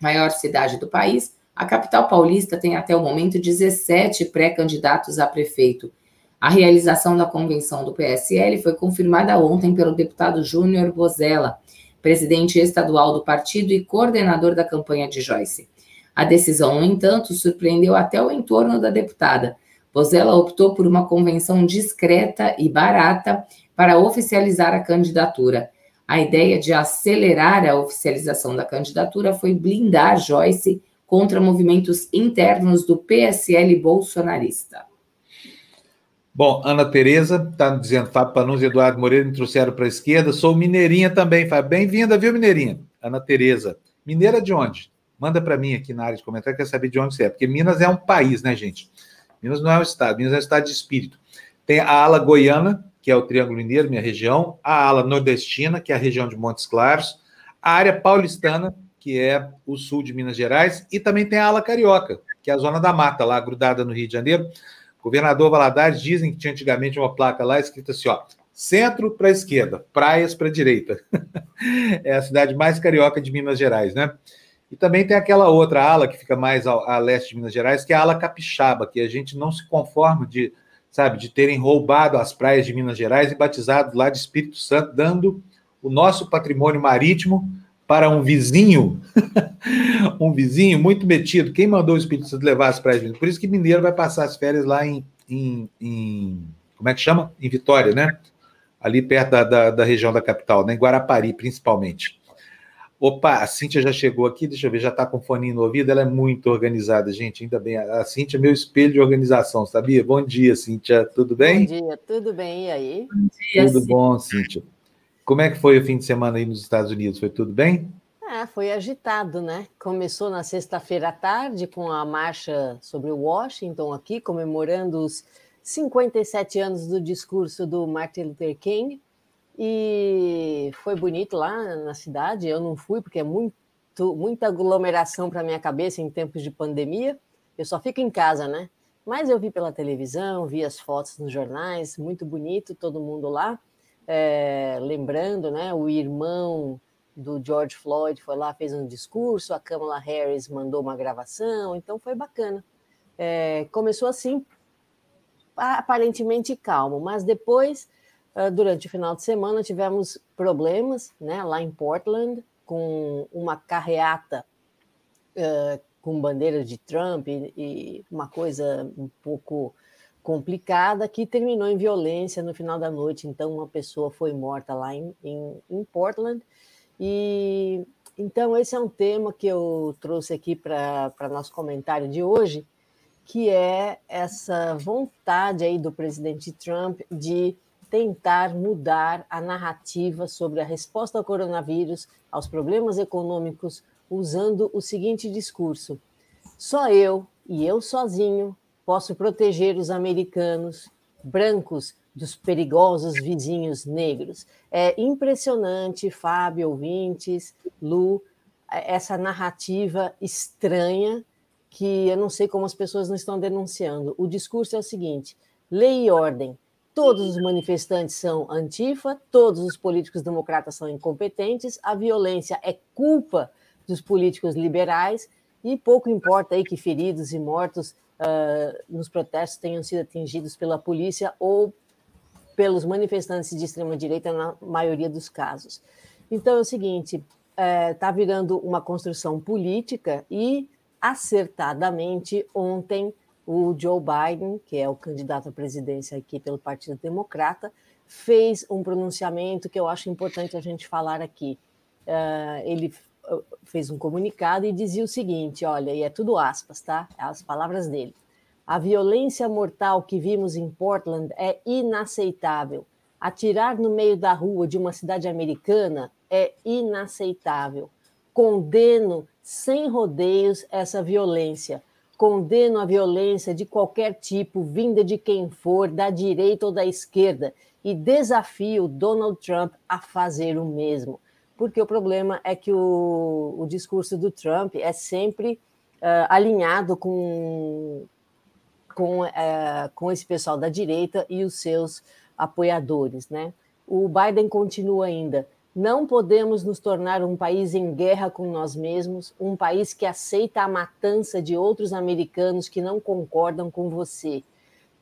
Maior cidade do país, a capital paulista tem até o momento 17 pré-candidatos a prefeito. A realização da convenção do PSL foi confirmada ontem pelo deputado Júnior Bozella, presidente estadual do partido e coordenador da campanha de Joyce. A decisão, no entanto, surpreendeu até o entorno da deputada, pois ela optou por uma convenção discreta e barata para oficializar a candidatura. A ideia de acelerar a oficialização da candidatura foi blindar Joyce contra movimentos internos do PSL bolsonarista. Bom, Ana Tereza está dizendo, Fábio Panunzi e Eduardo Moreira me trouxeram para a esquerda. Sou mineirinha também, Fábio. Bem-vinda, viu, mineirinha? Ana Tereza. Mineira de onde? Manda para mim aqui na área de comentário, quer saber de onde você é. Porque Minas é um país, né, gente? Minas não é um estado, Minas é um estado de espírito. Tem a ala goiana, que é o Triângulo Mineiro, minha região, a ala nordestina, que é a região de Montes Claros, a área paulistana, que é o sul de Minas Gerais, e também tem a ala carioca, que é a zona da mata, lá grudada no Rio de Janeiro. Governador Valadares dizem que tinha antigamente uma placa lá escrita assim, ó, centro para esquerda, praias para direita. é a cidade mais carioca de Minas Gerais, né? E também tem aquela outra ala que fica mais a, leste de Minas Gerais, que é a ala capixaba, que a gente não se conforma de, sabe, de terem roubado as praias de Minas Gerais e batizado lá de Espírito Santo, dando o nosso patrimônio marítimo para um vizinho, um vizinho muito metido. Quem mandou o Espírito Santo levar as praias? Por isso que Mineiro vai passar as férias lá em, em, em como é que chama? Em Vitória, né? Ali perto da, da, da região da capital, né? em Guarapari, principalmente. Opa, a Cíntia já chegou aqui, deixa eu ver, já está com fone no ouvido, ela é muito organizada, gente, ainda bem. A Cíntia é meu espelho de organização, sabia? Bom dia, Cíntia, tudo bem? Bom dia, tudo bem, e aí? Bom dia, tudo Cíntia. bom, Cíntia. Como é que foi o fim de semana aí nos Estados Unidos? Foi tudo bem? Ah, foi agitado, né? Começou na sexta-feira à tarde com a marcha sobre Washington aqui, comemorando os 57 anos do discurso do Martin Luther King, e foi bonito lá na cidade. Eu não fui porque é muito, muita aglomeração para minha cabeça em tempos de pandemia. Eu só fico em casa, né? Mas eu vi pela televisão, vi as fotos nos jornais, muito bonito, todo mundo lá. É, lembrando, né? O irmão do George Floyd foi lá, fez um discurso, a Kamala Harris mandou uma gravação, então foi bacana. É, começou assim, aparentemente calmo, mas depois ah, durante o final de semana tivemos problemas né, lá em Portland, com uma carreata uh, com bandeira de Trump e, e, uma coisa um pouco complicada que terminou em violência no final da noite. Então, uma pessoa foi morta lá em, em, em Portland. E então, esse é um tema que eu trouxe aqui para nosso comentário de hoje, que é essa vontade aí do presidente Trump de tentar mudar a narrativa sobre a resposta ao coronavírus, aos problemas econômicos, usando o seguinte discurso: só eu e eu sozinho posso proteger os americanos brancos dos perigosos vizinhos negros. É impressionante, Fábio, ouvintes, Lu, essa narrativa estranha que eu não sei como as pessoas não estão denunciando. O discurso é o seguinte: lei e ordem. Todos os manifestantes são antifa, todos os políticos democratas são incompetentes, a violência é culpa dos políticos liberais e pouco importa aí que feridos e mortos uh, nos protestos tenham sido atingidos pela polícia ou pelos manifestantes de extrema direita na maioria dos casos. Então é o seguinte, está é, virando uma construção política e acertadamente ontem o Joe Biden, que é o candidato à presidência aqui pelo Partido Democrata, fez um pronunciamento que eu acho importante a gente falar aqui. Uh, ele fez um comunicado e dizia o seguinte: olha, e é tudo aspas, tá? As palavras dele. A violência mortal que vimos em Portland é inaceitável. Atirar no meio da rua de uma cidade americana é inaceitável. Condeno sem rodeios essa violência Condeno a violência de qualquer tipo, vinda de quem for, da direita ou da esquerda, e desafio Donald Trump a fazer o mesmo. Porque o problema é que o, o discurso do Trump é sempre uh, alinhado com, com, uh, com esse pessoal da direita e os seus apoiadores. Né? O Biden continua ainda. Não podemos nos tornar um país em guerra com nós mesmos, um país que aceita a matança de outros americanos que não concordam com você.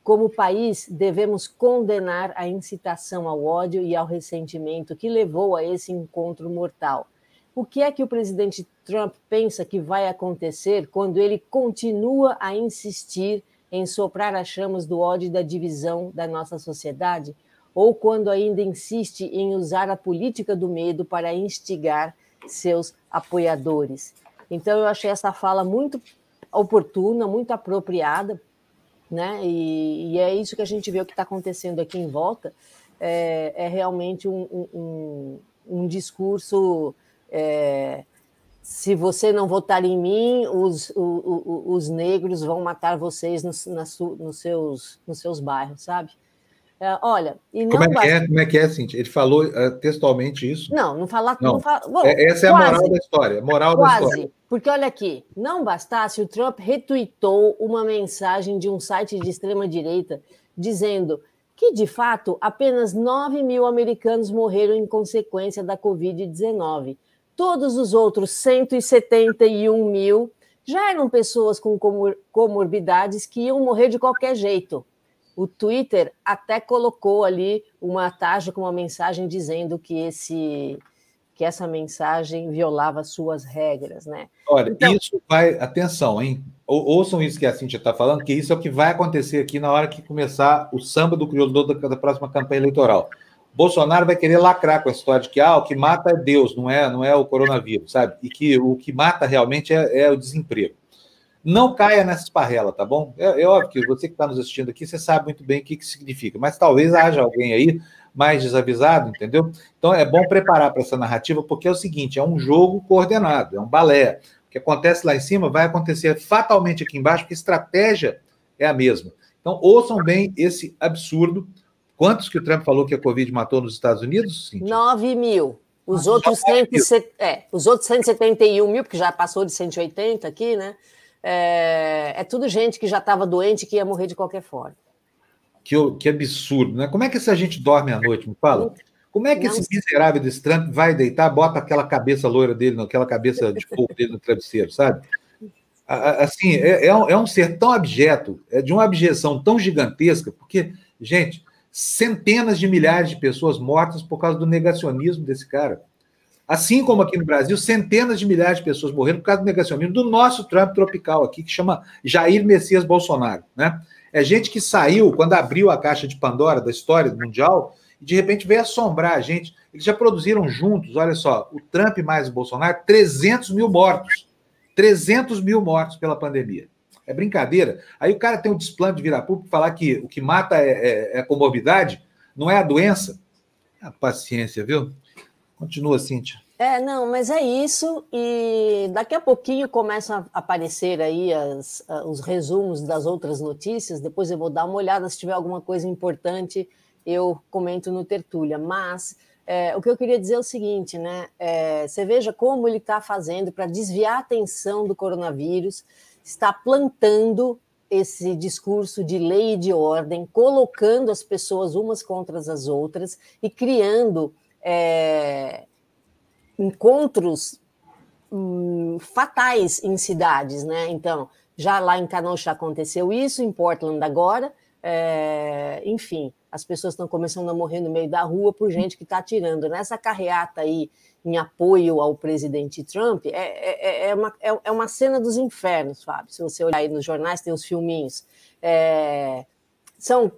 Como país, devemos condenar a incitação ao ódio e ao ressentimento que levou a esse encontro mortal. O que é que o presidente Trump pensa que vai acontecer quando ele continua a insistir em soprar as chamas do ódio e da divisão da nossa sociedade? ou quando ainda insiste em usar a política do medo para instigar seus apoiadores. Então, eu achei essa fala muito oportuna, muito apropriada, né? E, e é isso que a gente vê o que está acontecendo aqui em volta. É, é realmente um, um, um discurso. É, se você não votar em mim, os, os, os negros vão matar vocês nos, seus, nos seus bairros, sabe? É, olha, e não como é que é? Como é que é, Cintia? Ele falou uh, textualmente isso? Não, não falar. Não. não fala, bom, é, essa é quase, a moral da história. Moral quase, da história. Porque olha aqui, não bastasse, o Trump retweetou uma mensagem de um site de extrema direita dizendo que, de fato, apenas 9 mil americanos morreram em consequência da Covid-19. Todos os outros 171 mil já eram pessoas com comor comorbidades que iam morrer de qualquer jeito o Twitter até colocou ali uma taxa com uma mensagem dizendo que esse que essa mensagem violava suas regras, né? Olha, então, isso vai, atenção, hein? Ou, ouçam isso que a Cintia está falando, que isso é o que vai acontecer aqui na hora que começar o samba do crioulo da, da próxima campanha eleitoral. Bolsonaro vai querer lacrar com a história de que ah, o que mata é Deus, não é, não é o coronavírus, sabe? E que o que mata realmente é, é o desemprego. Não caia nessa esparrela, tá bom? É, é óbvio que você que está nos assistindo aqui, você sabe muito bem o que, que significa, mas talvez haja alguém aí mais desavisado, entendeu? Então é bom preparar para essa narrativa, porque é o seguinte: é um jogo coordenado, é um balé. O que acontece lá em cima vai acontecer fatalmente aqui embaixo, porque a estratégia é a mesma. Então, ouçam bem esse absurdo. Quantos que o Trump falou que a Covid matou nos Estados Unidos? Cíntia? 9 mil. Os outros, 170, é, os outros 171 mil, porque já passou de 180 aqui, né? É, é tudo gente que já estava doente que ia morrer de qualquer forma. Que, que absurdo, né? Como é que essa gente dorme à noite, me fala? Como é que não, esse miserável desse Trump vai deitar, bota aquela cabeça loira dele, aquela cabeça de fogo dele no travesseiro, sabe? Assim, é, é, um, é um ser tão abjeto, é de uma abjeção tão gigantesca, porque, gente, centenas de milhares de pessoas mortas por causa do negacionismo desse cara. Assim como aqui no Brasil, centenas de milhares de pessoas morreram por causa do negacionismo do nosso Trump tropical aqui, que chama Jair Messias Bolsonaro. Né? É gente que saiu quando abriu a caixa de Pandora da história mundial e de repente veio assombrar a gente. Eles já produziram juntos, olha só, o Trump mais o Bolsonaro, 300 mil mortos. 300 mil mortos pela pandemia. É brincadeira. Aí o cara tem um desplante de virar público falar que o que mata é, é, é a comorbidade, não é a doença. A paciência, viu? Continua, Cíntia. É, não, mas é isso, e daqui a pouquinho começam a aparecer aí as, os resumos das outras notícias, depois eu vou dar uma olhada, se tiver alguma coisa importante, eu comento no Tertúlia, mas é, o que eu queria dizer é o seguinte, né? É, você veja como ele está fazendo para desviar a atenção do coronavírus, está plantando esse discurso de lei e de ordem, colocando as pessoas umas contra as outras e criando é, encontros hum, fatais em cidades, né? Então, já lá em Kenosha aconteceu isso, em Portland agora, é, enfim, as pessoas estão começando a morrer no meio da rua por gente que está atirando. Nessa carreata aí em apoio ao presidente Trump, é, é, é, uma, é, é uma cena dos infernos, Fábio. Se você olhar aí nos jornais, tem os filminhos. É, são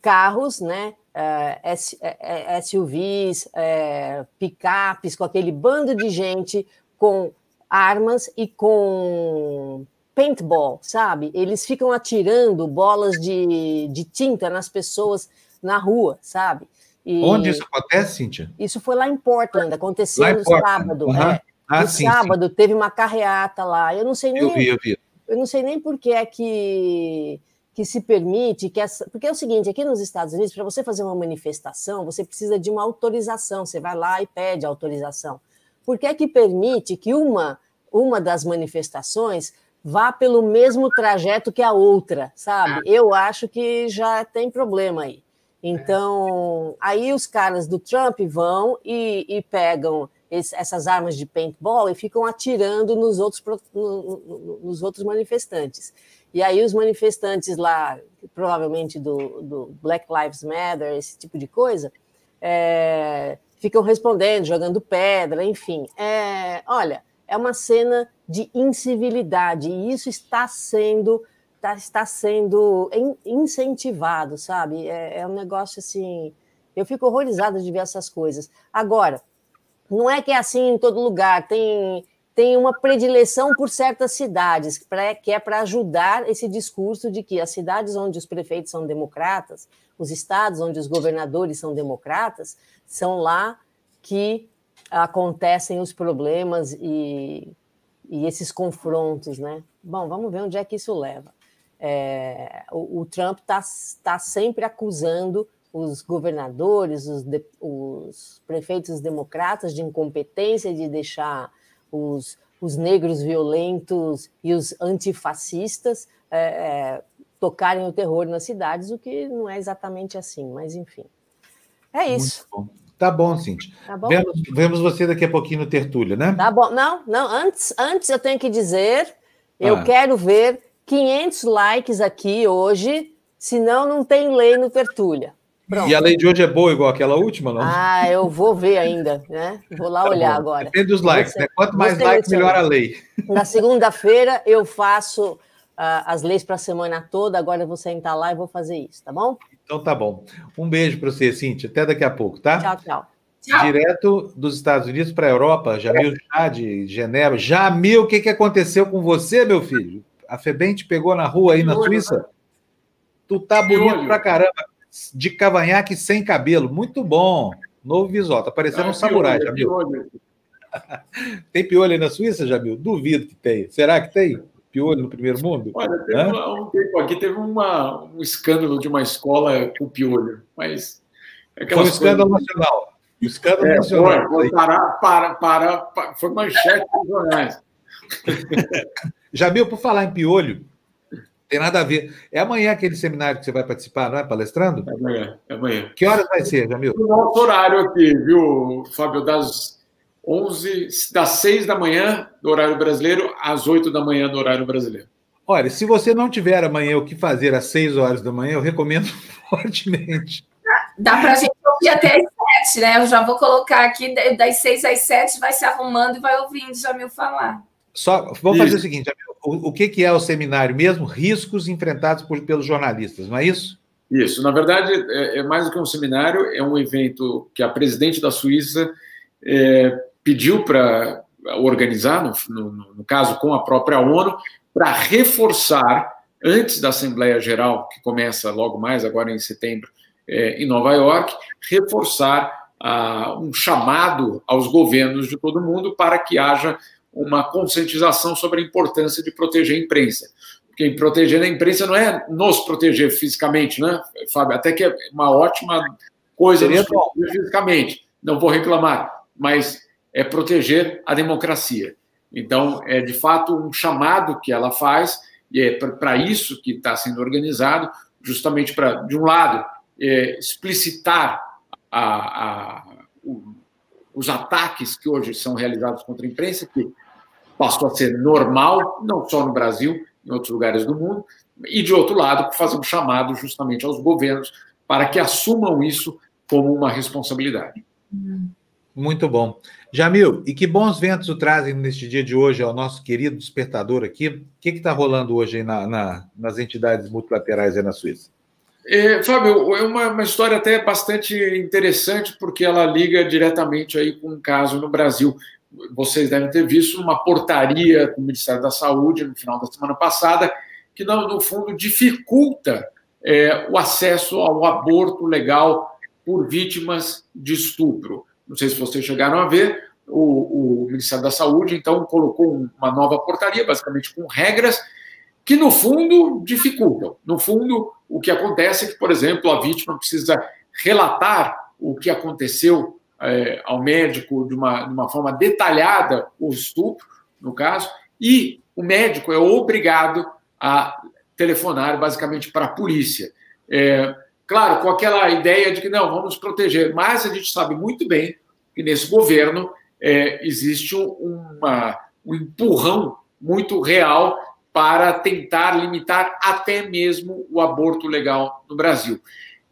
carros, né? É, SUVs, é, picapes, com aquele bando de gente com armas e com paintball, sabe? Eles ficam atirando bolas de, de tinta nas pessoas na rua, sabe? E Onde isso acontece, Cíntia? Isso foi lá em Portland, aconteceu no Portland. sábado. Uhum. É. Ah, no sim, sábado sim. teve uma carreata lá. Eu não sei nem. Eu vi, eu vi. Eu não sei nem por que é que, que se permite que essa. Porque é o seguinte, aqui nos Estados Unidos, para você fazer uma manifestação, você precisa de uma autorização. Você vai lá e pede autorização. Por que é que permite que uma, uma das manifestações vá pelo mesmo trajeto que a outra, sabe? Ah. Eu acho que já tem problema aí. Então, aí os caras do Trump vão e, e pegam esse, essas armas de paintball e ficam atirando nos outros, no, no, nos outros manifestantes. E aí os manifestantes lá, provavelmente do, do Black Lives Matter, esse tipo de coisa, é, ficam respondendo, jogando pedra, enfim. É, olha, é uma cena de incivilidade, e isso está sendo tá, está sendo incentivado, sabe? É, é um negócio assim. Eu fico horrorizada de ver essas coisas. Agora, não é que é assim em todo lugar, tem, tem uma predileção por certas cidades, que é para ajudar esse discurso de que as cidades onde os prefeitos são democratas, os estados onde os governadores são democratas, são lá que acontecem os problemas e, e esses confrontos, né? Bom, vamos ver onde é que isso leva. É, o, o, Trump está tá sempre acusando os governadores, os, de, os, prefeitos democratas de incompetência, de deixar os, os negros violentos e os antifascistas é, é, tocarem o terror nas cidades, o que não é exatamente assim, mas enfim. É isso. Tá bom, Cintia. Tá bom? Vemos, vemos você daqui a pouquinho no Tertúlia, né? Tá bom. Não, não, antes, antes eu tenho que dizer, eu ah. quero ver 500 likes aqui hoje, senão não tem lei no Tertúlia. Pronto. E a lei de hoje é boa igual aquela última, não? Ah, eu vou ver ainda, né? Vou lá tá olhar bom. agora. Depende dos likes, né? Quanto mais likes, melhor a lei. Na segunda-feira eu faço uh, as leis para a semana toda, agora eu vou sentar lá e vou fazer isso, tá bom? Então tá bom. Um beijo para você, Cintia. Até daqui a pouco, tá? Tchau, tchau. Direto dos Estados Unidos para a Europa, Jamil Chá de Genebra. Jamil, o que, que aconteceu com você, meu filho? A Febem te pegou na rua aí na Suíça? Tu tá bonito pra caramba, de cavanhaque sem cabelo. Muito bom. Novo visual. Tá parecendo ah, um samurai, piolho, Jamil. tem piolho aí na Suíça, Jamil? Duvido que tem. Será que tem? piolho no primeiro mundo? Olha, teve uma, um tempo aqui teve uma, um escândalo de uma escola com piolho, mas. Foi um escândalo coisas... nacional. Um escândalo é, nacional. Foi, parar, para, para, para, foi manchete dos jornais. Jamil, por falar em piolho, tem nada a ver. É amanhã aquele seminário que você vai participar, não é? Palestrando? É amanhã, é amanhã. Que horas vai ser, Jamil? O nosso horário aqui, viu, Fábio? Das 11, das 6 da manhã do horário brasileiro às 8 da manhã do horário brasileiro. Olha, se você não tiver amanhã o que fazer às 6 horas da manhã, eu recomendo fortemente. Dá para a gente ouvir até às 7, né? Eu já vou colocar aqui, das 6 às 7, vai se arrumando e vai ouvindo Jamil falar. Só, vamos isso. fazer o seguinte, o, o que, que é o seminário mesmo? Riscos enfrentados por, pelos jornalistas, não é isso? Isso, na verdade, é, é mais do que um seminário, é um evento que a presidente da Suíça é, pediu para organizar, no, no, no, caso com a própria ONU, para reforçar, antes da Assembleia Geral, que começa logo mais, agora em setembro, é, em Nova York, reforçar ah, um chamado aos governos de todo mundo para que haja uma conscientização sobre a importância de proteger a imprensa. Porque proteger a imprensa não é nos proteger fisicamente, né, Fábio? Até que é uma ótima coisa nos proteger fisicamente não vou reclamar, mas é proteger a democracia. Então, é de fato um chamado que ela faz, e é para isso que está sendo organizado, justamente para, de um lado, é, explicitar a, a, o, os ataques que hoje são realizados contra a imprensa, que passou a ser normal, não só no Brasil, em outros lugares do mundo, e de outro lado, fazer um chamado justamente aos governos para que assumam isso como uma responsabilidade. Muito bom. Jamil, e que bons ventos o trazem neste dia de hoje ao nosso querido despertador aqui? O que está rolando hoje na, na, nas entidades multilaterais aí na Suíça? É, Fábio, é uma, uma, história até bastante interessante, porque ela liga diretamente aí com um caso no Brasil. Vocês devem ter visto uma portaria do Ministério da Saúde no final da semana passada, que, no, fundo, dificulta é, o acesso ao aborto legal por vítimas de estupro. Não sei se vocês chegaram a ver, o, o Ministério da Saúde, então, colocou uma nova portaria, basicamente com regras que, no fundo, dificultam. No fundo, o que acontece é que, por exemplo, a vítima precisa relatar o que aconteceu é, ao médico de uma, de uma forma detalhada, o estupro, no caso, e o médico é obrigado a telefonar basicamente para a polícia. É, claro, com aquela ideia de que não, vamos proteger, mas a gente sabe muito bem que nesse governo é, existe uma, um empurrão muito real para tentar limitar até mesmo o aborto legal no Brasil.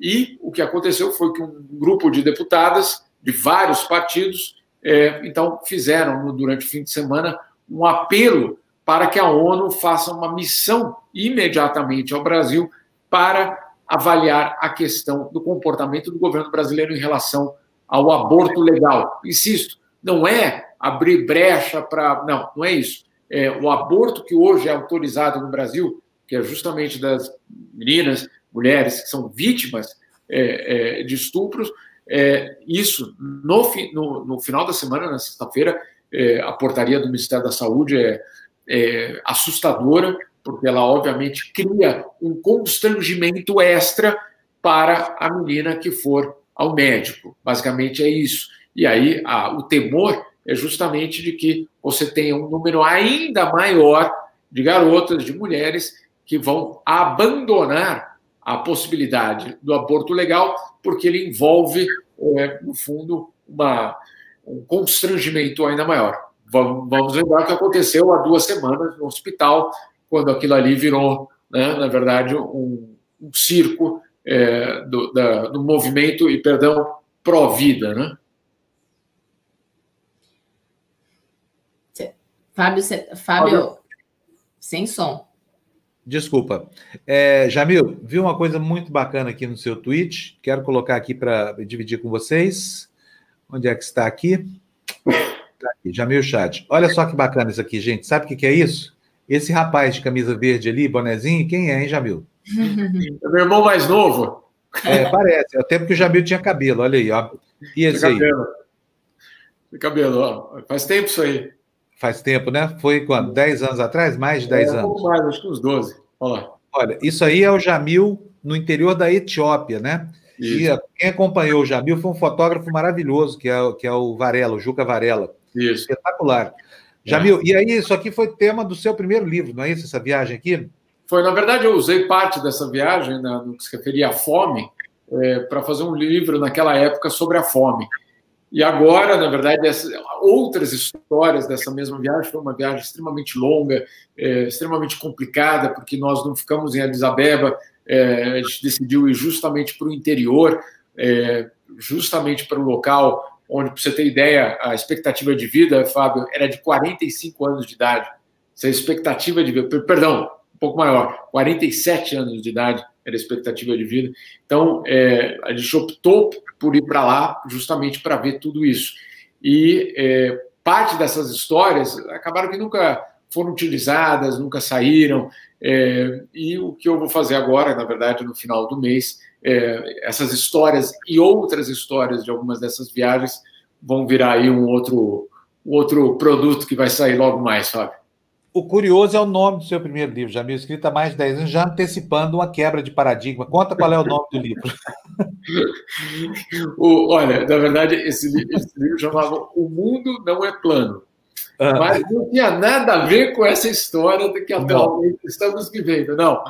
E o que aconteceu foi que um grupo de deputadas de vários partidos, é, então, fizeram durante o fim de semana um apelo para que a ONU faça uma missão imediatamente ao Brasil para avaliar a questão do comportamento do governo brasileiro em relação ao aborto legal. Insisto, não é abrir brecha para. Não, não é isso. É, o aborto que hoje é autorizado no Brasil, que é justamente das meninas, mulheres que são vítimas é, é, de estupros, é, isso, no, no, no, final da semana, na sexta-feira, é, a portaria do Ministério da Saúde é é, assustadora, porque ela obviamente cria um constrangimento extra para a menina que for ao médico. Basicamente é isso. E aí a, o temor é justamente de que você tenha um número ainda maior de garotas, de mulheres que vão abandonar a possibilidade do aborto legal, porque ele envolve, é, no fundo, uma, um constrangimento ainda maior. Vamos lembrar que aconteceu há duas semanas no hospital, quando aquilo ali virou, né, na verdade, um, um circo é, do, da, do movimento, e perdão, pró-vida, né? Fábio, Fábio, sem som. Desculpa. É, Jamil, vi uma coisa muito bacana aqui no seu tweet. Quero colocar aqui para dividir com vocês. Onde é que está aqui? Tá aqui, Jamil Chat. Olha só que bacana isso aqui, gente. Sabe o que, que é isso? Esse rapaz de camisa verde ali, bonezinho, quem é, hein, Jamil? É meu irmão mais novo. É, parece. É o tempo que o Jamil tinha cabelo, olha aí, ó. E esse aí? Cabelo. cabelo, ó. Faz tempo isso aí. Faz tempo, né? Foi quando? 10 anos atrás? Mais de 10 é, anos? Um mais, acho que uns 12. Olha Olha, isso aí é o Jamil no interior da Etiópia, né? Isso. E quem acompanhou o Jamil foi um fotógrafo maravilhoso, que é, que é o Varela, o Juca Varela. Isso. Espetacular. Jamil, é. e aí, isso aqui foi tema do seu primeiro livro, não é isso, essa viagem aqui? Foi, na verdade, eu usei parte dessa viagem, né, no que se referia à fome, é, para fazer um livro naquela época sobre a fome. E agora, na verdade, outras histórias dessa mesma viagem, foi uma viagem extremamente longa, é, extremamente complicada, porque nós não ficamos em Addis Abeba, é, a gente decidiu ir justamente para o interior, é, justamente para o local onde, para você ter ideia, a expectativa de vida, Fábio, era de 45 anos de idade. Se a expectativa de vida, perdão, um pouco maior, 47 anos de idade era a expectativa de vida. Então, é, a gente optou por ir para lá justamente para ver tudo isso. E é, parte dessas histórias acabaram que nunca foram utilizadas, nunca saíram. É, e o que eu vou fazer agora, na verdade, no final do mês, é, essas histórias e outras histórias de algumas dessas viagens vão virar aí um outro, outro produto que vai sair logo mais, Fábio. O curioso é o nome do seu primeiro livro, Jamil, escrito há mais de 10 anos, já antecipando uma quebra de paradigma. Conta qual é o nome do livro. o, olha, na verdade, esse, esse, livro chamava O Mundo Não é Plano. Ah. Mas não tinha nada a ver com essa história que atualmente estamos vivendo. Não.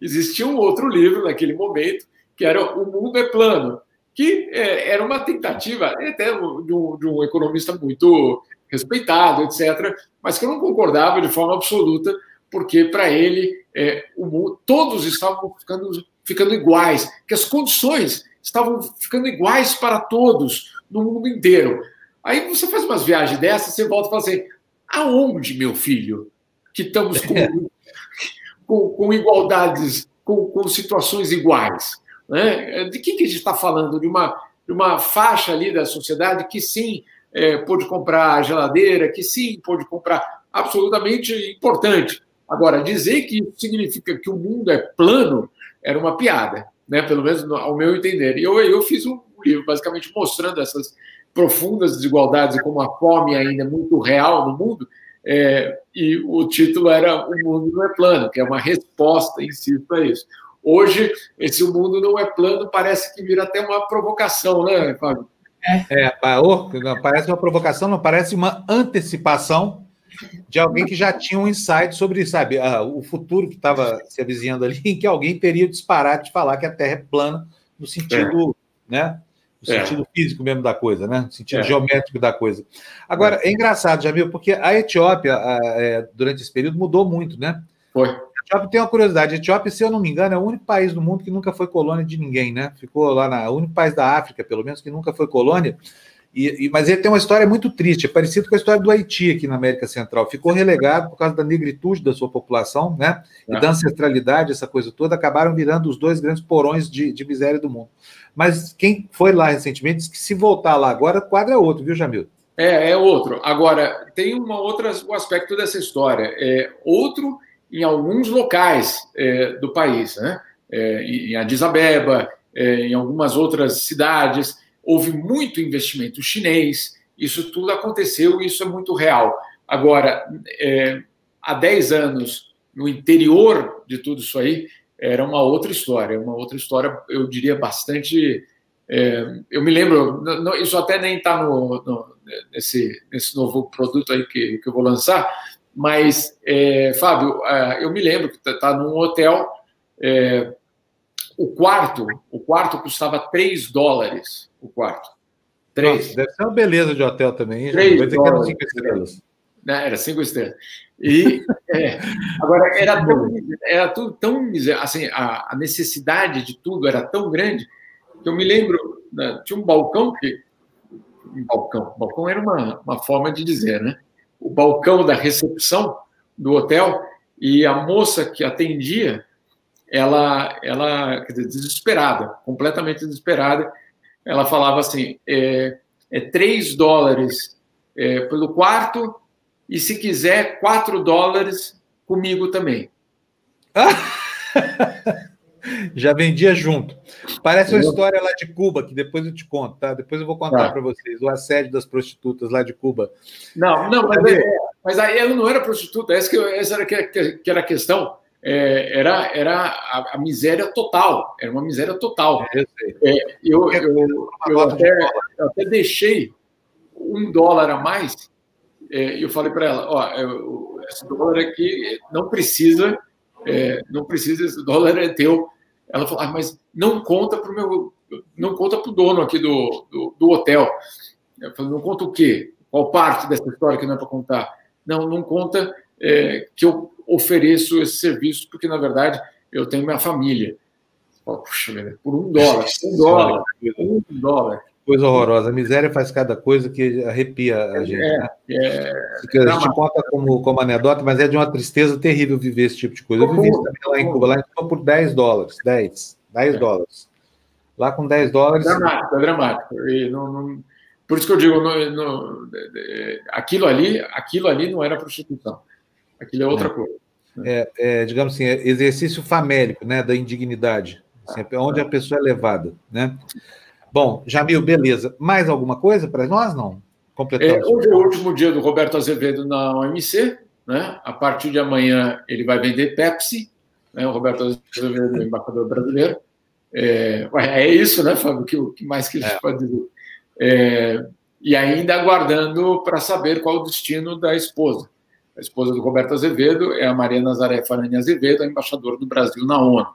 Existia um outro livro naquele momento, que era O Mundo é Plano, que é, era uma tentativa até de um, de um economista muito respeitado, etc., mas que eu não concordava de forma absoluta, porque para ele é, mundo, todos estavam ficando, ficando iguais, que as condições estavam ficando iguais para todos no mundo inteiro. Aí você faz umas viagens dessas, você volta e fala assim: aonde, meu filho, que estamos com, com, com igualdades, com, com, situações iguais? Né? De que, que a gente está falando? De uma, de uma faixa ali da sociedade que sim é, pôde comprar geladeira, que sim, pôde comprar, absolutamente importante. Agora, dizer que isso significa que o mundo é plano era uma piada, né? pelo menos ao meu entender. E eu, eu fiz um livro basicamente mostrando essas profundas desigualdades e como a fome ainda é muito real no mundo, é, e o título era O Mundo Não é Plano, que é uma resposta, insisto, a isso. Hoje, esse O Mundo Não é Plano parece que vira até uma provocação, né, Fábio? É, parece uma provocação, não parece uma antecipação de alguém que já tinha um insight sobre, sabe, o futuro que estava se avizinhando ali, em que alguém teria disparado de falar que a Terra é plana no sentido, é. né? No é. sentido físico mesmo da coisa, né? No sentido é. geométrico da coisa. Agora, é, engraçado, Jamil, porque a Etiópia, é, durante esse período, mudou muito, né? Foi. Etiópia tem uma curiosidade. A Etiópia, se eu não me engano, é o único país do mundo que nunca foi colônia de ninguém, né? Ficou lá na. O único país da África, pelo menos, que nunca foi colônia. E, e, mas ele tem uma história muito triste, é parecido com a história do Haiti aqui na América Central. Ficou relegado por causa da negritude da sua população, né? E é. da ancestralidade, essa coisa toda, acabaram virando os dois grandes porões de, de miséria do mundo. Mas quem foi lá recentemente disse que se voltar lá agora, o quadro é outro, viu, Jamil? É, é outro. Agora, tem uma outra, um aspecto dessa história. É outro em alguns locais é, do país, né? É, em Addis Abeba, é, em algumas outras cidades, houve muito investimento chinês, isso tudo aconteceu e isso é muito real. Agora, é, há 10 anos, no interior de tudo isso aí, era uma outra história, uma outra história, eu diria, bastante. É, eu me lembro, não, isso até nem está no, no, nesse, nesse novo produto aí que, que eu vou lançar, mas, é, Fábio, é, eu me lembro que está tá num hotel, é, o quarto, o quarto custava 3 dólares, o quarto. 3. Nossa, deve ser uma beleza de hotel também, hein? 3 Vai eram 5 estrelas. Não, era 5 estrelas. E, é, agora, era, tão, era tudo tão... Assim, a, a, necessidade de tudo era tão grande que eu me lembro, né, tinha um balcão que... Um balcão. Balcão era uma, uma forma de dizer, né? O balcão da recepção do hotel e a moça que atendia, ela, ela dizer, desesperada, completamente desesperada, ela falava assim: é, é 3 dólares é, pelo quarto e, se quiser, 4 dólares comigo também. Já vendia junto. Parece uma história lá de Cuba, que depois eu te conto, tá? Depois eu vou contar tá. para vocês, o assédio das prostitutas lá de Cuba. Não, não, mas, é, mas aí ela não era prostituta, essa, que, essa era, que, que era a questão. É, era era a, a, miséria total, era uma miséria total. É, eu, eu, eu, eu, até, eu até deixei um dólar a mais e eu falei para ela, ó, esse dólar aqui não precisa, é, não precisa, esse dólar é teu, ela falou, ah, mas não conta para o meu, não conta para o dono aqui do, do, do, hotel. Eu falei, não conta o quê? Qual parte dessa história que não é para contar? Não, não conta é, que eu ofereço esse serviço, porque na verdade eu tenho minha família. Fala, Puxa, por um dólar, um dólar, um dólar. Coisa horrorosa. A miséria faz cada coisa que arrepia a gente. É, né? é, a gente conta como, como anedota, mas é de uma tristeza terrível viver esse tipo de coisa. Eu vivi isso também lá em Cuba, lá em Cuba por 10 dólares. 10. 10 é. dólares. Lá com 10 dólares. É dramático, é dramático. E não, não, por isso que eu digo, não, aquilo, ali, aquilo ali não era prostituição. Aquilo é outra é. coisa. É, é, digamos assim, exercício famélico, né, da indignidade, sempre, onde a pessoa é levada, né? Bom, Jamil, beleza. Mais alguma coisa para nós, não? Completamos. É, hoje é o último dia do Roberto Azevedo na OMC, né? A partir de amanhã ele vai vender Pepsi, né? O Roberto Azevedo, embaixador brasileiro. É, é, isso, né, Fábio? O que, mais que a gente é. pode dizer? É, e ainda aguardando para saber qual o destino da esposa. A esposa do Roberto Azevedo é a Maria Nazaré Farani Azevedo, a embaixadora do Brasil na ONU,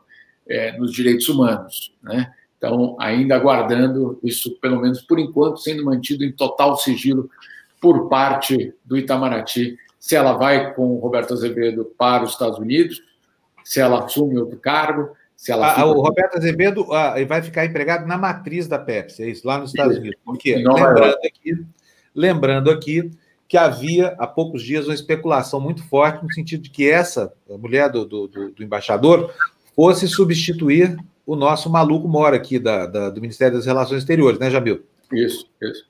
é, nos direitos humanos. Né? Então, ainda aguardando isso, pelo menos por enquanto, sendo mantido em total sigilo por parte do Itamaraty, se ela vai com o Roberto Azevedo para os Estados Unidos, se ela assume outro cargo, se ela. Ah, o Roberto Azevedo ah, vai ficar empregado na matriz da Pepsi, é isso, lá nos Estados Unidos. Porque, lembrando aqui, lembrando aqui que havia há poucos dias uma especulação muito forte no sentido de que essa mulher do, do, do embaixador fosse substituir o nosso maluco mora aqui da, da, do Ministério das Relações Exteriores, né, Jamil? Isso, isso.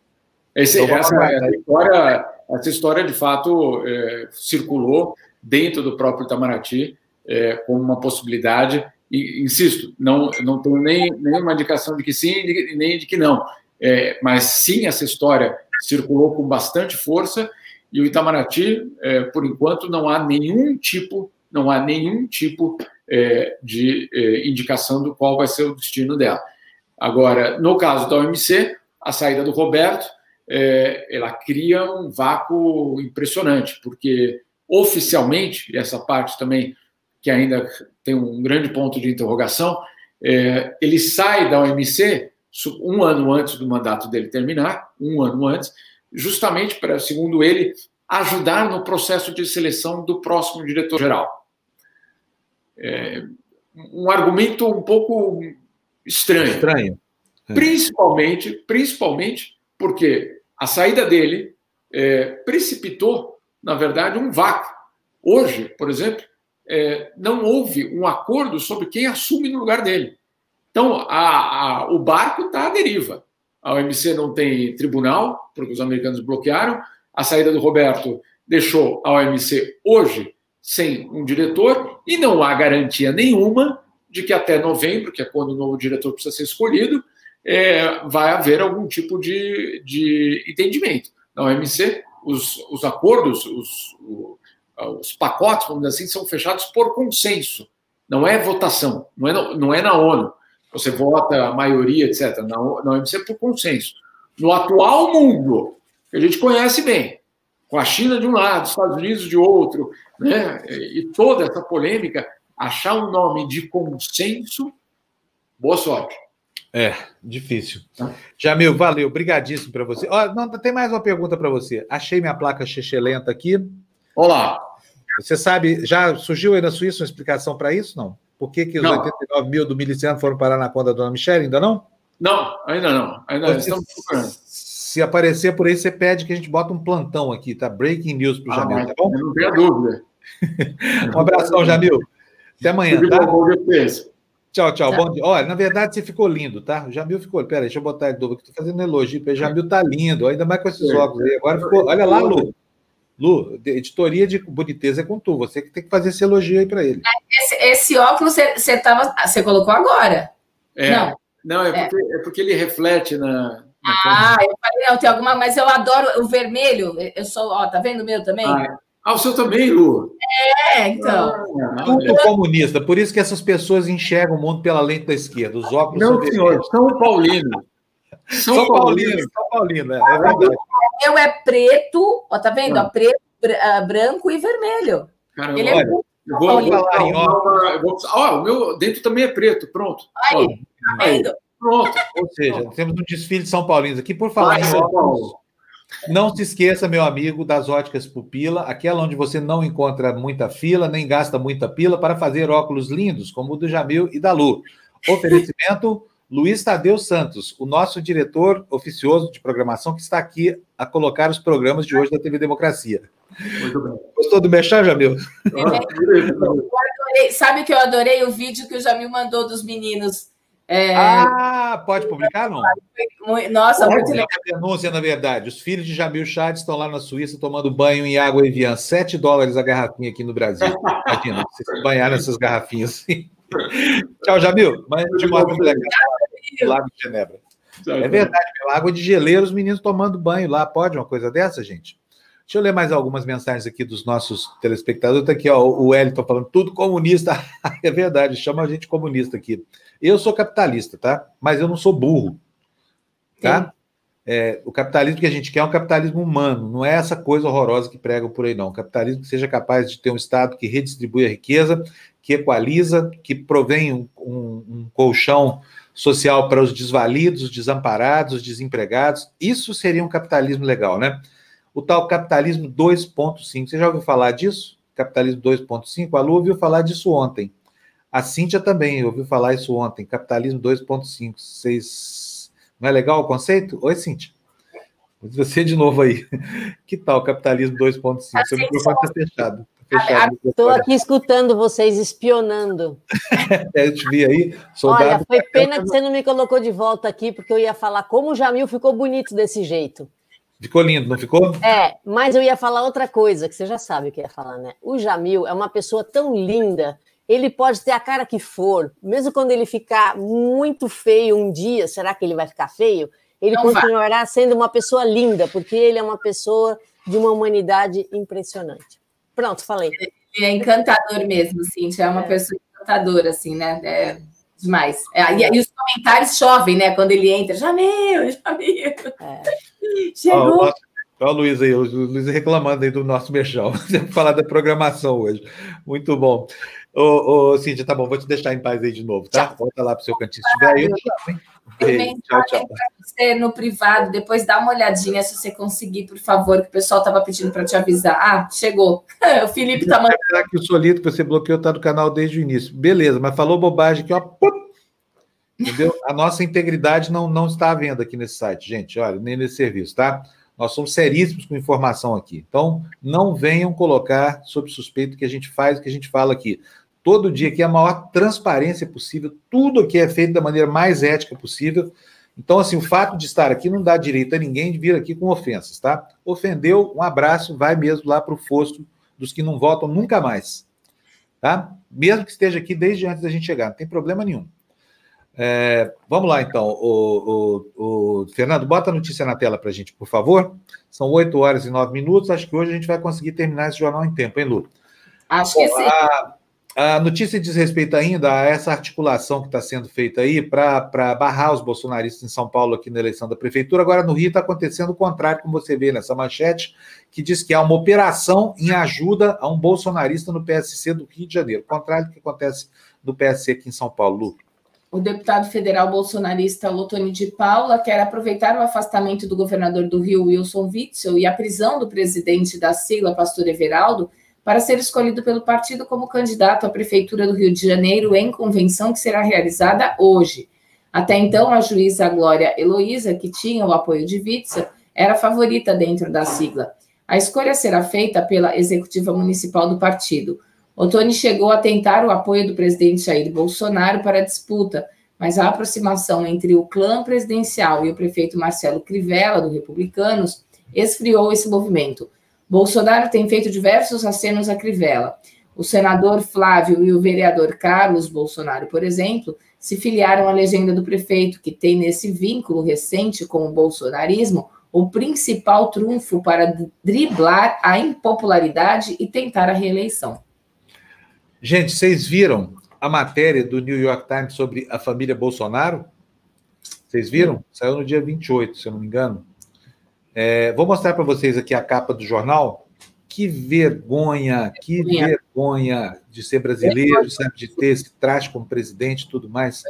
Esse, então, essa, essa, história, essa história, de fato, é, circulou dentro do próprio Itamaraty é, como uma possibilidade. E, insisto, não, não tenho nem nenhuma indicação de que sim nem de que não. É, mas sim, essa história circulou com bastante força e o Itamaraty, é, por enquanto, não há nenhum tipo, não há nenhum tipo é, de é, indicação do qual vai ser o destino dela. Agora, no caso da OMC, a saída do Roberto, é, ela cria um vácuo impressionante, porque oficialmente, e essa parte também que ainda tem um grande ponto de interrogação, é, ele sai da OMC um ano antes do mandato dele terminar, um ano antes, justamente para, segundo ele, ajudar no processo de seleção do próximo diretor-geral é, um argumento um pouco estranho. Estranho. É. Principalmente, principalmente porque a saída dele é, precipitou, na verdade, um vácuo. Hoje, por exemplo, é, não houve um acordo sobre quem assume no lugar dele. Então, a, a, o barco está à deriva. A OMC não tem tribunal, porque os americanos bloquearam. A saída do Roberto deixou a OMC hoje sem um diretor e não há garantia nenhuma de que até novembro, que é quando o novo diretor precisa ser escolhido, é, vai haver algum tipo de, de entendimento. Na OMC, os, os acordos, os, os pacotes, vamos dizer assim, são fechados por consenso, não é votação, não é, não é na ONU. Você vota a maioria, etc. Na, na OMC é por consenso. No atual mundo, que a gente conhece bem, com a China de um lado, Estados Unidos de outro, né? e toda essa polêmica, achar um nome de consenso, boa sorte. É, difícil. Tá. Jamil, valeu, obrigadíssimo para você. Ó, não, tem mais uma pergunta para você. Achei minha placa lenta aqui. Olá. Você sabe, já surgiu aí na Suíça uma explicação para isso, não? Por que, que os não. 89 mil do miliciano foram parar na conta da dona Michelle? Ainda não? Não, ainda não. Ainda estamos procurando se aparecer por aí, você pede que a gente bota um plantão aqui, tá? Breaking news para o ah, Jamil, tá bom? Não tenha dúvida. um abração, Jamil. Até amanhã, tá? Tchau, tchau. Bom dia. Olha, na verdade, você ficou lindo, tá? O Jamil ficou. Pera, deixa eu botar ele novo aqui. Estou fazendo elogio ele. Jamil tá lindo, ainda mais com esses óculos aí. Agora ficou. Olha lá, Lu. Lu, editoria de boniteza é com tu. Você que tem que fazer esse elogio aí para ele. Esse, esse óculos você, você, tava, você colocou agora. É. Não. Não, é porque, é. é porque ele reflete na, ah, eu falei, não, tem alguma, mas eu adoro o vermelho. Eu sou, ó, tá vendo o meu também? Ah, ah o seu também, Lu? É, então. Ah, Tudo comunista, por isso que essas pessoas enxergam o mundo pela lente da esquerda. Os óculos Não, senhor, São Paulino. São, São Paulino, Paulino, São Paulino, é, é verdade. O meu é preto, ó, tá vendo? Ah. preto, ah, branco e vermelho. Caramba, Ele é olha, eu vou falar em óculos. Ó, o meu dentro também é preto, pronto. Aí, tá vendo? Pronto. Ou seja, temos um desfile de São Paulinos aqui. Por falar em óculos, não se esqueça, meu amigo, das óticas Pupila, aquela onde você não encontra muita fila, nem gasta muita pila para fazer óculos lindos, como o do Jamil e da Lu. Oferecimento Luiz Tadeu Santos, o nosso diretor oficioso de programação, que está aqui a colocar os programas de hoje da TV Democracia. Muito bem. Gostou do Mexer, Jamil? Adorei, sabe que eu adorei o vídeo que o Jamil mandou dos meninos é... Ah, pode publicar, não? Nossa, pode muito legal. denúncia, na verdade. Os filhos de Jamil Chad estão lá na Suíça tomando banho em água Evian. 7 dólares a garrafinha aqui no Brasil. Imagina, se banhar nessas garrafinhas. Tchau, Jamil. Mas eu te mostro muito legal. Lago de Genebra. É verdade, meu. Água de geleiro, os meninos tomando banho lá. Pode uma coisa dessa, gente? Deixa eu ler mais algumas mensagens aqui dos nossos telespectadores. Está aqui, ó, o Wellington falando, tudo comunista. é verdade, chama a gente comunista aqui. Eu sou capitalista, tá? Mas eu não sou burro, tá? É, o capitalismo que a gente quer é um capitalismo humano, não é essa coisa horrorosa que pregam por aí, não. Um capitalismo que seja capaz de ter um Estado que redistribui a riqueza, que equaliza, que provém um, um, um colchão social para os desvalidos, os desamparados, os desempregados. Isso seria um capitalismo legal, né? o tal capitalismo 2.5. Você já ouviu falar disso? Capitalismo 2.5? A Lu ouviu falar disso ontem. A Cíntia também ouviu falar isso ontem. Capitalismo 2.5. Vocês... Não é legal o conceito? Oi, Cíntia. Você de novo aí. Que tal capitalismo 2.5? Seu microfone está fechado. Tá Estou aqui escutando vocês espionando. é, eu te vi aí. Soldado... Olha, foi pena que você não me colocou de volta aqui, porque eu ia falar como o Jamil ficou bonito desse jeito. Ficou lindo, não ficou? É, mas eu ia falar outra coisa, que você já sabe o que ia falar, né? O Jamil é uma pessoa tão linda, ele pode ter a cara que for, mesmo quando ele ficar muito feio um dia, será que ele vai ficar feio? Ele não continuará vai. sendo uma pessoa linda, porque ele é uma pessoa de uma humanidade impressionante. Pronto, falei. Ele é encantador mesmo, Cintia, é uma é. pessoa encantadora, assim, né? É demais. É, e, e, os comentários chovem, né? Quando ele entra, Jamil, Jamil. É. Chegou. Olha o Luiz aí, o Luiz reclamando aí do nosso mexão. Falar da programação hoje. Muito bom. Ô, ô, Cíntia, tá bom, vou te deixar em paz aí de novo, tá? Tchau. Volta lá para o seu cantinho. Se estiver aí, eu tchau, tchau. você no privado, depois dá uma olhadinha se você conseguir, por favor, que o pessoal estava pedindo para te avisar. Ah, chegou. o Felipe tá mandando. que o Solito que você bloqueou tá no canal desde o início. Beleza, mas falou bobagem aqui, ó. Entendeu? A nossa integridade não, não está à venda aqui nesse site, gente. Olha, nem nesse serviço, tá? Nós somos seríssimos com informação aqui. Então, não venham colocar sob suspeito que a gente faz o que a gente fala aqui. Todo dia aqui a maior transparência possível, tudo aqui é feito da maneira mais ética possível. Então, assim, o fato de estar aqui não dá direito a ninguém de vir aqui com ofensas, tá? Ofendeu, um abraço, vai mesmo lá para o fosso dos que não voltam nunca mais, tá? Mesmo que esteja aqui desde antes da gente chegar, não tem problema nenhum. É, vamos lá, então. O, o, o, Fernando, bota a notícia na tela para a gente, por favor. São 8 horas e 9 minutos. Acho que hoje a gente vai conseguir terminar esse jornal em tempo, hein, Lu? Acho Bom, que sim. A, a, notícia diz respeito ainda a essa articulação que está sendo feita aí para barrar os bolsonaristas em São Paulo aqui na eleição da prefeitura. Agora, no Rio, está acontecendo o contrário, como você vê nessa manchete, que diz que há uma operação em ajuda a um bolsonarista no PSC do Rio de Janeiro. Contrário do que acontece no PSC aqui em São Paulo, Lu o deputado federal bolsonarista Lotoni de Paula quer aproveitar o afastamento do governador do Rio, Wilson Witzel, e a prisão do presidente da sigla, pastor Everaldo, para ser escolhido pelo partido como candidato à prefeitura do Rio de Janeiro em convenção que será realizada hoje. Até então, a juíza Glória Heloísa, que tinha o apoio de Witzel, era favorita dentro da sigla. A escolha será feita pela executiva municipal do partido. Otoni chegou a tentar o apoio do presidente Jair Bolsonaro para a disputa, mas a aproximação entre o clã presidencial e o prefeito Marcelo Crivella, do Republicanos, esfriou esse movimento. Bolsonaro tem feito diversos acenos a Crivella. O senador Flávio e o vereador Carlos Bolsonaro, por exemplo, se filiaram à legenda do prefeito, que tem nesse vínculo recente com o bolsonarismo o principal trunfo para driblar a impopularidade e tentar a reeleição. Gente, vocês viram a matéria do New York Times sobre a família Bolsonaro? Vocês viram? Saiu no dia 28, se eu não me engano. É, vou mostrar para vocês aqui a capa do jornal. Que vergonha, que vergonha de ser brasileiro, sabe, de ter esse traje como presidente e tudo mais.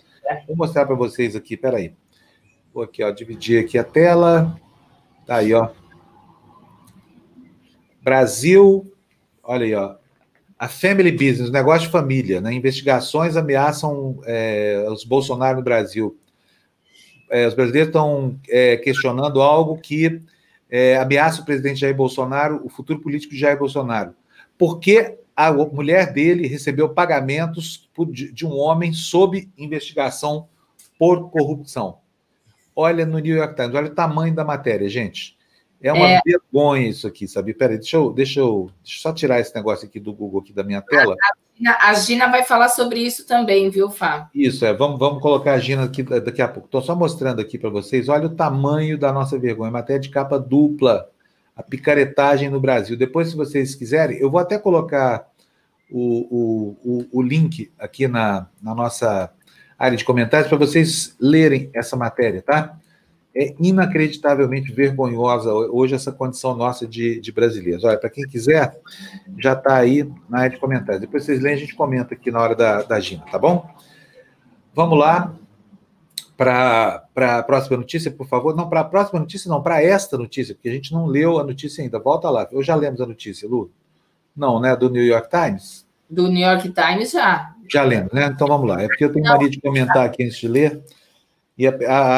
Vou mostrar para vocês aqui, peraí. Vou aqui, ó, dividir aqui a tela. Tá aí, ó. Brasil, olha aí, ó a family business, negócio de família, né? Investigações ameaçam é, os Bolsonaro no Brasil. É, os brasileiros estão é, questionando algo que é, ameaça o presidente Jair Bolsonaro, o futuro político de Jair Bolsonaro. Porque a mulher dele recebeu pagamentos de um homem sob investigação por corrupção. Olha no New York Times, olha o tamanho da matéria, gente. É uma é... vergonha isso aqui, sabe? Peraí, deixa eu, deixa, eu, deixa eu só tirar esse negócio aqui do Google, aqui da minha tela. A Gina, a Gina vai falar sobre isso também, viu, Fá? Isso, é. Vamos, vamos colocar a Gina aqui daqui a pouco. Estou só mostrando aqui para vocês. Olha o tamanho da nossa vergonha. Matéria de capa dupla. a picaretagem no Brasil. Depois, se vocês quiserem, eu vou até colocar o, o, o, o link aqui na, na nossa área de comentários para vocês lerem essa matéria, tá? É inacreditavelmente vergonhosa hoje essa condição nossa de, de brasileiros. Olha, para quem quiser, já está aí na área de comentários. Depois vocês leem, a gente comenta aqui na hora da, da Gina, tá bom? Vamos lá para a próxima notícia, por favor. Não, para a próxima notícia, não, para esta notícia, porque a gente não leu a notícia ainda. Volta lá. Eu já lemos a notícia, Lu? Não, né? Do New York Times? Do New York Times já. Já lemos, né? Então vamos lá. É porque eu tenho mania de comentar aqui antes de ler. E a,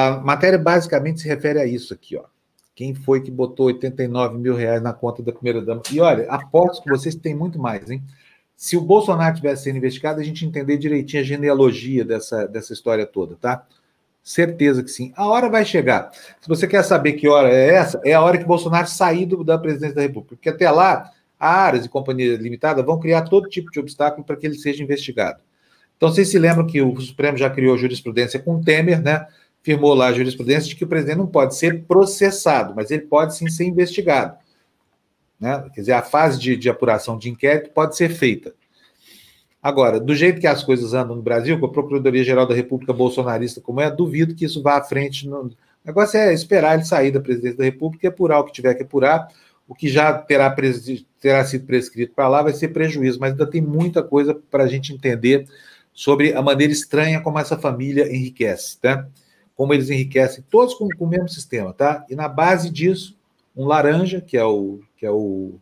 a, matéria basicamente se refere a isso aqui, ó. Quem foi que botou 89 mil reais na conta da primeira dama? E olha, aposto que vocês têm muito mais, hein? Se o Bolsonaro tivesse sendo investigado, a gente entender direitinho a genealogia dessa, dessa história toda, tá? Certeza que sim. A hora vai chegar. Se você quer saber que hora é essa, é a hora que Bolsonaro sair do, da presidência da República. Porque até lá, a Aras e Companhia Limitada vão criar todo tipo de obstáculo para que ele seja investigado. Então, vocês se lembram que o Supremo já criou jurisprudência com Temer, né? Firmou lá a jurisprudência de que o presidente não pode ser processado, mas ele pode sim ser investigado. Né? Quer dizer, a fase de, de apuração de inquérito pode ser feita. Agora, do jeito que as coisas andam no Brasil, com a Procuradoria-Geral da República bolsonarista como é, duvido que isso vá à frente. No... O negócio é esperar ele sair da presidência da República e apurar o que tiver que apurar. O que já terá, terá sido prescrito para lá vai ser prejuízo, mas ainda tem muita coisa para a gente entender sobre a maneira estranha como essa família enriquece, tá? Como eles enriquecem, todos com, com o mesmo sistema, tá? E na base disso, um laranja, que é o, que é o,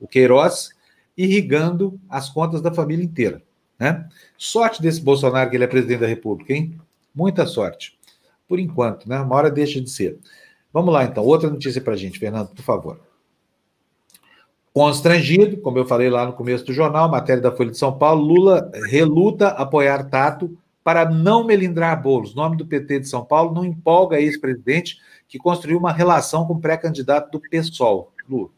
o Queiroz, irrigando as contas da família inteira. Né? Sorte desse Bolsonaro que ele é presidente da República, hein? Muita sorte. Por enquanto, né? Uma hora deixa de ser. Vamos lá, então. Outra notícia para gente, Fernando, por favor. Constrangido, como eu falei lá no começo do jornal, matéria da Folha de São Paulo, Lula reluta apoiar Tato para não melindrar bolos. O nome do PT de São Paulo não empolga ex-presidente que construiu uma relação com pré-candidato do PSOL. Lula.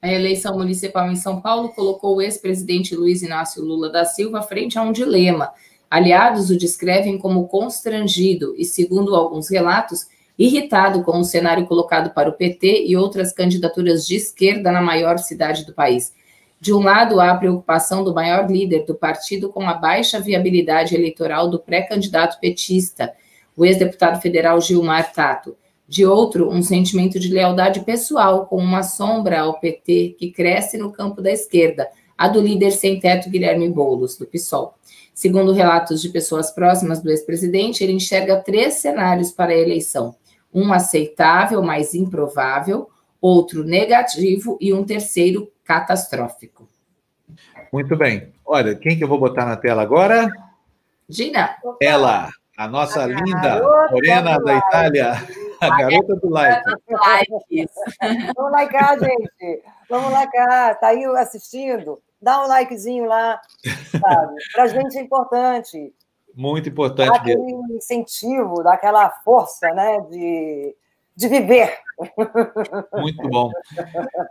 A eleição municipal em São Paulo colocou o ex-presidente Luiz Inácio Lula da Silva frente a um dilema. Aliados o descrevem como constrangido e, segundo alguns relatos, irritado com o cenário colocado para o PT e outras candidaturas de esquerda na maior cidade do país. De um lado, há a preocupação do maior líder do partido com a baixa viabilidade eleitoral do pré-candidato petista, o ex-deputado federal Gilmar Tato de outro, um sentimento de lealdade pessoal, com uma sombra ao PT que cresce no campo da esquerda, a do líder sem teto Guilherme Boulos, do PSOL. Segundo relatos de pessoas próximas do ex-presidente, ele enxerga três cenários para a eleição: um aceitável, mas improvável, outro negativo e um terceiro catastrófico. Muito bem. Olha, quem que eu vou botar na tela agora? Gina. Ela, a nossa a linda morena da Itália. A garota do like. Vamos likear, gente. Vamos likear. Tá aí assistindo? Dá um likezinho lá, sabe? Pra gente é importante. Muito importante. Dá aquele incentivo, dá aquela força, né? De de viver. Muito bom.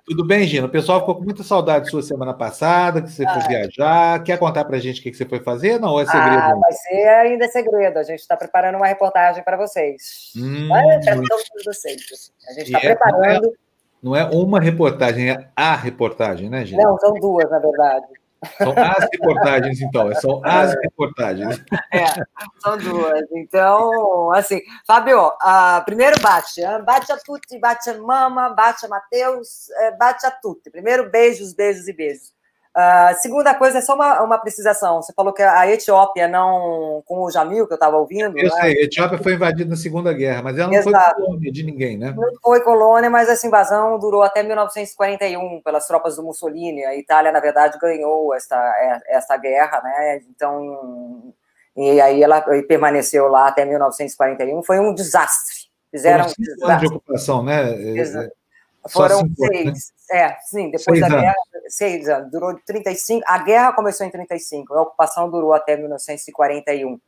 Tudo bem, Gina? O pessoal ficou com muita saudade sua semana passada, que você ah, foi viajar. Quer contar para a gente o que você foi fazer? Não, é segredo? Ah, vai ser ainda segredo. A gente está preparando uma reportagem para vocês. Hum, para todos vocês. A gente está preparando. Não é, não é uma reportagem, é a reportagem, né, Gina? Não, são duas, na verdade. São as reportagens, então. São as reportagens. É, são duas. Então, assim, Fábio, uh, primeiro bate. Bate a tutti, bate a mama, bate a Matheus, é, bate a tutti. Primeiro, beijos, beijos e beijos. Uh, segunda coisa, é só uma, uma precisação. Você falou que a Etiópia não. Com o Jamil, que eu estava ouvindo. Eu né? sei, a Etiópia foi invadida na Segunda Guerra, mas ela não Exato. foi colônia de ninguém, né? Não foi colônia, mas essa invasão durou até 1941 pelas tropas do Mussolini. A Itália, na verdade, ganhou essa, é, essa guerra, né? Então. E aí ela permaneceu lá até 1941. Foi um desastre. Fizeram um desastre. de ocupação, né? Exato. Foram seis. Né? É, sim, depois seis da anos. guerra, seis anos. Durou 35. A guerra começou em 35, a ocupação durou até 1941.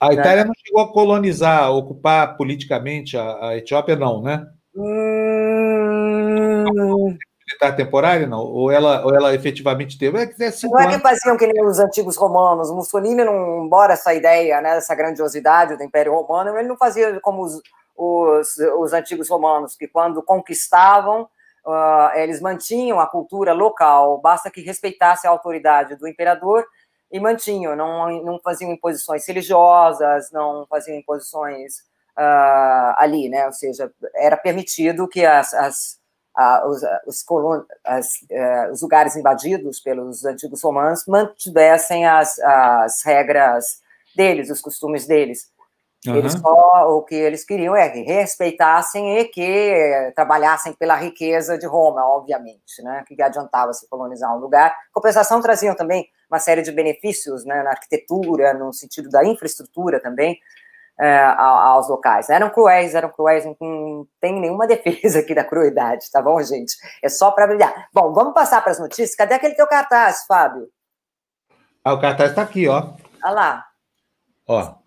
A né? Itália não chegou a colonizar, ocupar politicamente a, a Etiópia, não, né? Hum... Militar temporária, não? Ou ela, ou ela efetivamente teve? É, é não é que faziam que nem os antigos romanos. Mussolini, não, embora essa ideia, né, essa grandiosidade do Império Romano, ele não fazia como os, os, os antigos romanos, que quando conquistavam, uh, eles mantinham a cultura local, basta que respeitasse a autoridade do imperador e mantinham, não, não faziam imposições religiosas, não faziam imposições uh, ali, né? Ou seja, era permitido que as, as os, os, as, uh, os, lugares invadidos pelos antigos romanos mantivessem as, as regras deles, os costumes deles. Uhum. Eles só, o que eles queriam é que respeitassem e que trabalhassem pela riqueza de Roma, obviamente, né? Que adiantava se colonizar um lugar. Compensação traziam também uma série de benefícios né, na arquitetura, no sentido da infraestrutura também, é, aos locais. Eram cruéis, eram cruéis, não tem nenhuma defesa aqui da crueldade, tá bom, gente? É só para brilhar. Bom, vamos passar para as notícias. Cadê aquele teu cartaz, Fábio? Ah, o cartaz está aqui, ó. Olha lá. Ó.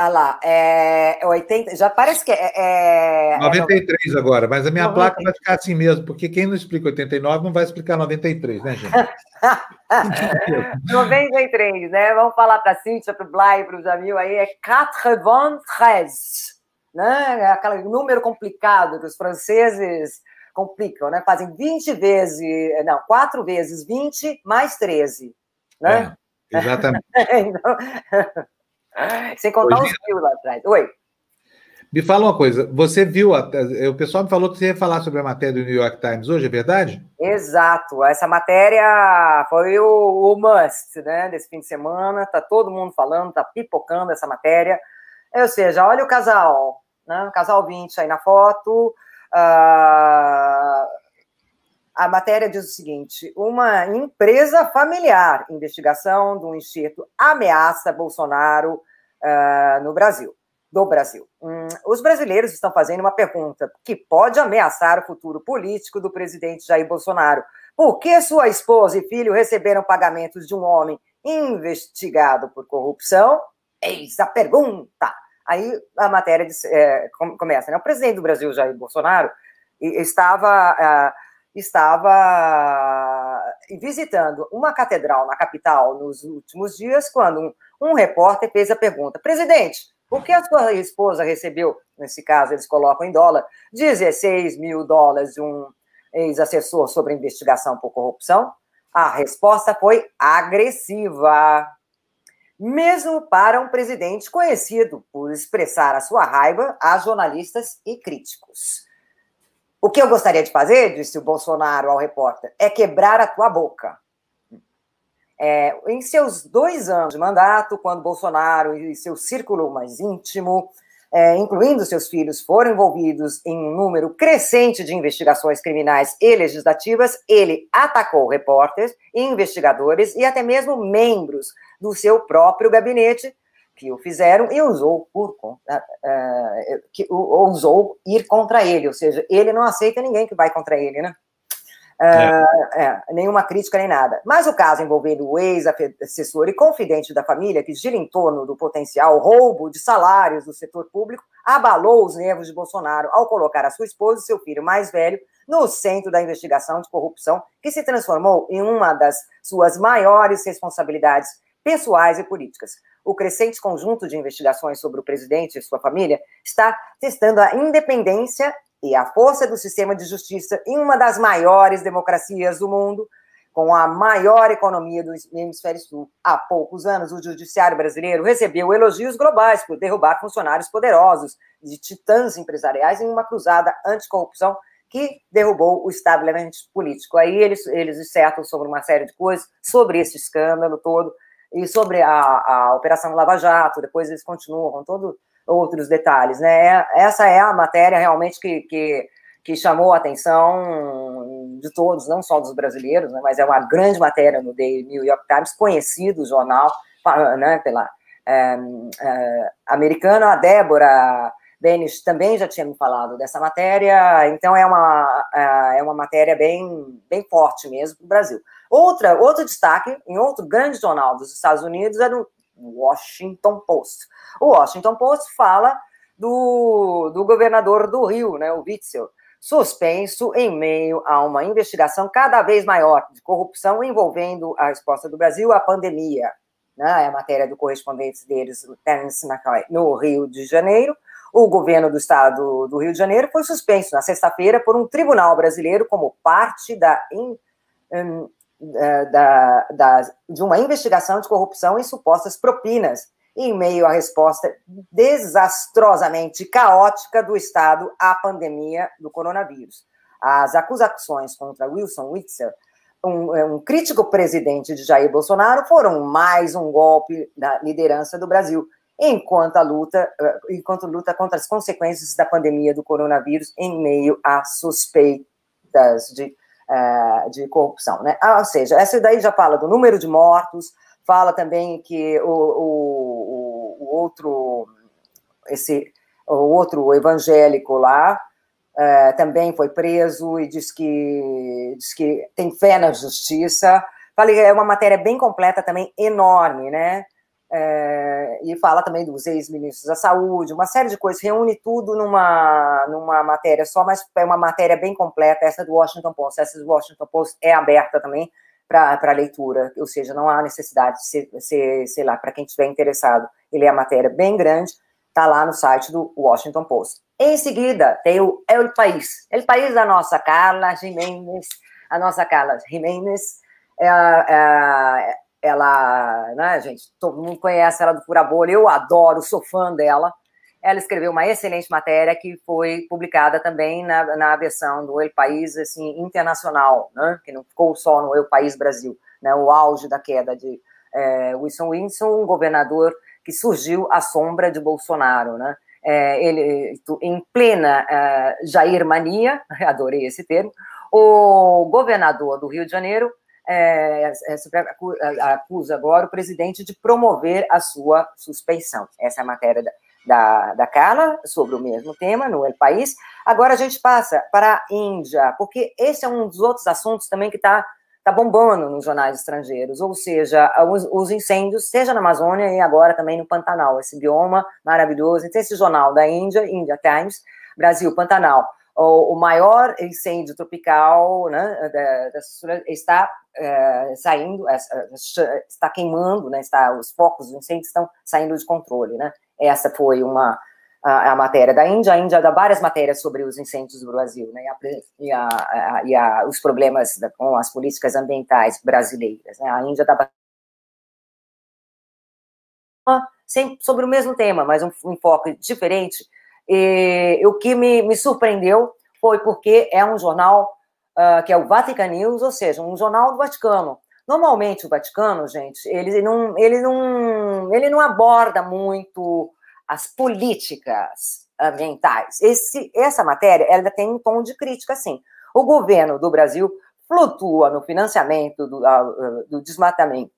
Ah lá, é 80, já parece que é. é 93 é, agora, mas a minha 90. placa vai ficar assim mesmo, porque quem não explica 89 não vai explicar 93, né, gente? 93, né? Vamos falar para a Cíntia, para o Blay, para o Jamil aí, é 93, né? É aquele número complicado que os franceses complicam, né? Fazem 20 vezes, não, 4 vezes 20 mais 13, né? É, exatamente. então... Sem contar os mil lá atrás. Oi. Me fala uma coisa, você viu, o pessoal me falou que você ia falar sobre a matéria do New York Times hoje, é verdade? Exato, essa matéria foi o, o must, né, desse fim de semana, tá todo mundo falando, tá pipocando essa matéria, ou seja, olha o casal, né, o casal 20 aí na foto, uh, a matéria diz o seguinte: uma empresa familiar, investigação do enxerto ameaça Bolsonaro uh, no Brasil, do Brasil. Hum, os brasileiros estão fazendo uma pergunta que pode ameaçar o futuro político do presidente Jair Bolsonaro. Por que sua esposa e filho receberam pagamentos de um homem investigado por corrupção? Eis a pergunta. Aí a matéria diz, é, começa, né? O presidente do Brasil, Jair Bolsonaro, estava. Uh, estava visitando uma catedral na capital nos últimos dias, quando um, repórter fez a pergunta: presidente, por que a sua esposa recebeu, nesse caso eles colocam em dólar, 16 mil dólares de um ex-assessor sobre investigação por corrupção? A resposta foi agressiva. Mesmo para um presidente conhecido por expressar a sua raiva a jornalistas e críticos. O que eu gostaria de fazer, disse o Bolsonaro ao repórter, é quebrar a tua boca. É, em seus dois anos de mandato, quando Bolsonaro e seu círculo mais íntimo, é, incluindo seus filhos, foram envolvidos em um número crescente de investigações criminais e legislativas, ele atacou repórteres, investigadores e até mesmo membros do seu próprio gabinete, que o fizeram e usou por uh, que ousou ir contra ele, ou seja, ele não aceita ninguém que vai contra ele, né? Uh, é. É, nenhuma crítica nem nada. Mas o caso envolvendo o ex-assessor e confidente da família, que gira em torno do potencial roubo de salários do setor público, abalou os nervos de Bolsonaro ao colocar a sua esposa e seu filho mais velho no centro da investigação de corrupção, que se transformou em uma das suas maiores responsabilidades pessoais e políticas o crescente conjunto de investigações sobre o presidente e sua família está testando a independência e a força do sistema de justiça em uma das maiores democracias do mundo, com a maior economia do hemisfério sul. Há poucos anos, o judiciário brasileiro recebeu elogios globais por derrubar funcionários poderosos de titãs empresariais em uma cruzada anticorrupção que derrubou o estabelecimento político. Aí eles, eles dissertam sobre uma série de coisas, sobre esse escândalo todo, e sobre a, a Operação Lava Jato, depois eles continuam com todos outros detalhes, né? É, essa é a matéria realmente que, que, que, chamou a atenção de todos, não só dos brasileiros, né? mas é uma grande matéria no The New York Times, conhecido jornal né, pela é, é, americana, a Débora Benes também já tinha me falado dessa matéria, então é uma, é, é uma matéria bem, bem forte mesmo para o Brasil. Outra, outro destaque, em outro grande jornal dos Estados Unidos, é Washington Post. O Washington Post fala do, do governador do Rio, né, o Witzel, suspenso em meio a uma investigação cada vez maior de corrupção envolvendo a resposta do Brasil à pandemia. Né, é a matéria do correspondente deles, Terence McCoy, no Rio de Janeiro. O governo do estado do Rio de Janeiro foi suspenso na sexta-feira por um tribunal brasileiro como parte da, in, um, da, da, de uma investigação de corrupção e supostas propinas, em meio à resposta desastrosamente caótica do Estado à pandemia do coronavírus. As acusações contra Wilson Witzel, um, é, um crítico presidente de Jair Bolsonaro, foram mais um golpe da liderança do Brasil, enquanto a luta, eh, enquanto luta contra as consequências da pandemia do coronavírus em meio a suspeitas de, uh, de corrupção, né? Ah, ou seja, essa daí já fala do número de mortos, fala também que o, o, o outro, esse, o outro evangélico lá uh, também foi preso e diz que, diz que tem fé na justiça. Falei, é uma matéria bem completa também, enorme, né? É, e fala também dos ex-ministros da saúde, uma série de coisas, reúne tudo numa, numa matéria só, mas é uma matéria bem completa, essa do Washington Post, essa do Washington Post é aberta também para leitura, ou seja, não há necessidade de ser, ser sei lá, para quem estiver interessado, ele é a matéria bem grande, está lá no site do Washington Post. Em seguida, tem o El País, El País da nossa Carla Jimenez, a nossa Carla Jimenez, é, é, ela, né, gente, todo mundo conhece ela do Fura Bolha, eu adoro, sou fã dela. Ela escreveu uma excelente matéria que foi publicada também na, na versão do El País assim, internacional, né, que não ficou só no El País Brasil, né, o auge da queda de é, Wilson Wilson, um governador que surgiu à sombra de Bolsonaro, né, é, ele em plena é, Jair mania, adorei esse termo, o governador do Rio de Janeiro é, é, acusa agora o presidente de promover a sua suspeição. Essa é a matéria da, da, da Carla sobre o mesmo tema no El País. Agora a gente passa para a Índia, porque esse é um dos outros assuntos também que está tá bombando nos jornais estrangeiros, ou seja, os, os, incêndios, seja na Amazônia e agora também no Pantanal, esse bioma maravilhoso. Então, esse jornal da Índia, India Times, Brasil, Pantanal, o, maior incêndio tropical né, da, da está é, saindo, é, está queimando, né, está, os focos do incêndio estão saindo de controle. Né? Essa foi uma a, a, matéria da Índia. A Índia dá várias matérias sobre os incêndios do Brasil né, e, a, a, e, os problemas da, com as políticas ambientais brasileiras. Né? A Índia dá sempre sobre o mesmo tema, mas um, um enfoque diferente e o que me, me surpreendeu foi porque é um jornal uh, que é o Vatican News, ou seja, um jornal do Vaticano. Normalmente o Vaticano, gente, ele não, ele não, ele não aborda muito as políticas ambientais. Esse, essa matéria, ela tem um tom de crítica, sim. O governo do Brasil flutua no financiamento do, uh, do desmatamento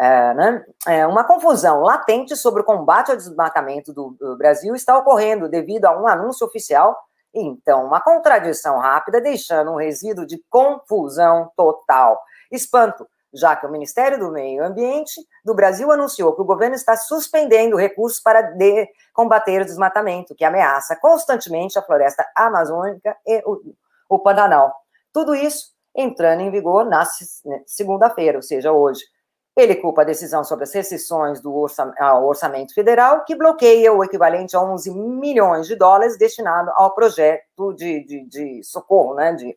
é, né? é, uma confusão latente sobre o combate ao desmatamento do, do, Brasil está ocorrendo devido a um anúncio oficial, então, uma contradição rápida, deixando um resíduo de confusão total. Espanto, já que o Ministério do Meio Ambiente do Brasil anunciou que o governo está suspendendo recursos para de combater o desmatamento, que ameaça constantemente a floresta amazônica e o, o Pantanal. Tudo isso entrando em vigor na segunda-feira, ou seja, hoje. Ele culpa a decisão sobre as restrições do orçamento federal, que bloqueia o equivalente a 11 milhões de dólares destinado ao projeto de, de, de socorro né, de, um,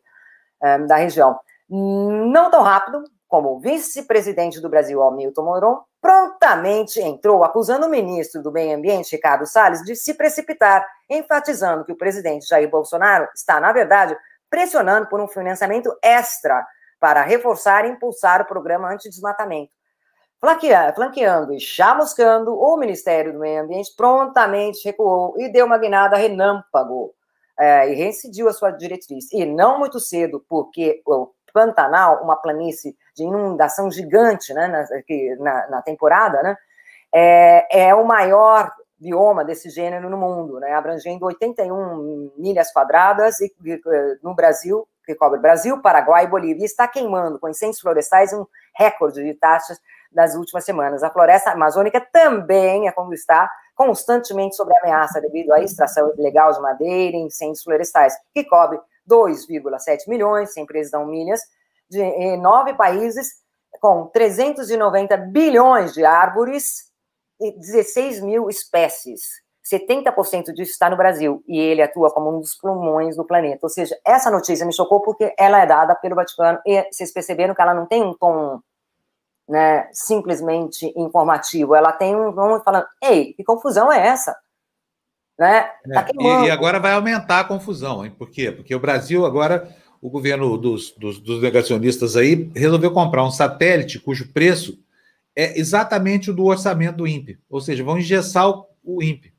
eh, da região. Não tão rápido como o vice-presidente do Brasil, Hamilton Mourão, prontamente entrou acusando o ministro do Meio Ambiente, Ricardo Salles, de se precipitar, enfatizando que o presidente Jair Bolsonaro está, na verdade, pressionando por um financiamento extra para reforçar e impulsar o programa anti-desmatamento flanqueando e chamuscando, o Ministério do Meio Ambiente prontamente recuou e deu uma guinada relâmpago é, e reincidiu a sua diretriz. E não muito cedo, porque o Pantanal, uma planície de inundação gigante né, na, na, na temporada, né, é, é, o maior bioma desse gênero no mundo, né, abrangendo 81 milhas quadradas e, no Brasil, que cobre Brasil, Paraguai e Bolívia, e está queimando com incêndios florestais um recorde de taxas das últimas semanas. A floresta amazônica também é como está constantemente sob ameaça devido à extração ilegal de madeira e incêndios florestais, que cobre 2,7 milhões, sem precisão milhas, de, em nove países, com 390 bilhões de árvores e 16 mil espécies. 70% disso está no Brasil e ele atua como um dos pulmões do planeta. Ou seja, essa notícia me chocou porque ela é dada pelo Vaticano e vocês perceberam que ela não tem um tom né, simplesmente informativo, ela tem um tom falando: ei, que confusão é essa? Né? Tá é, e, agora vai aumentar a confusão, hein? Por quê? Porque o Brasil agora, o governo dos, dos, dos negacionistas aí resolveu comprar um satélite cujo preço é exatamente o do orçamento do INPE, ou seja, vão engessar o, o INPE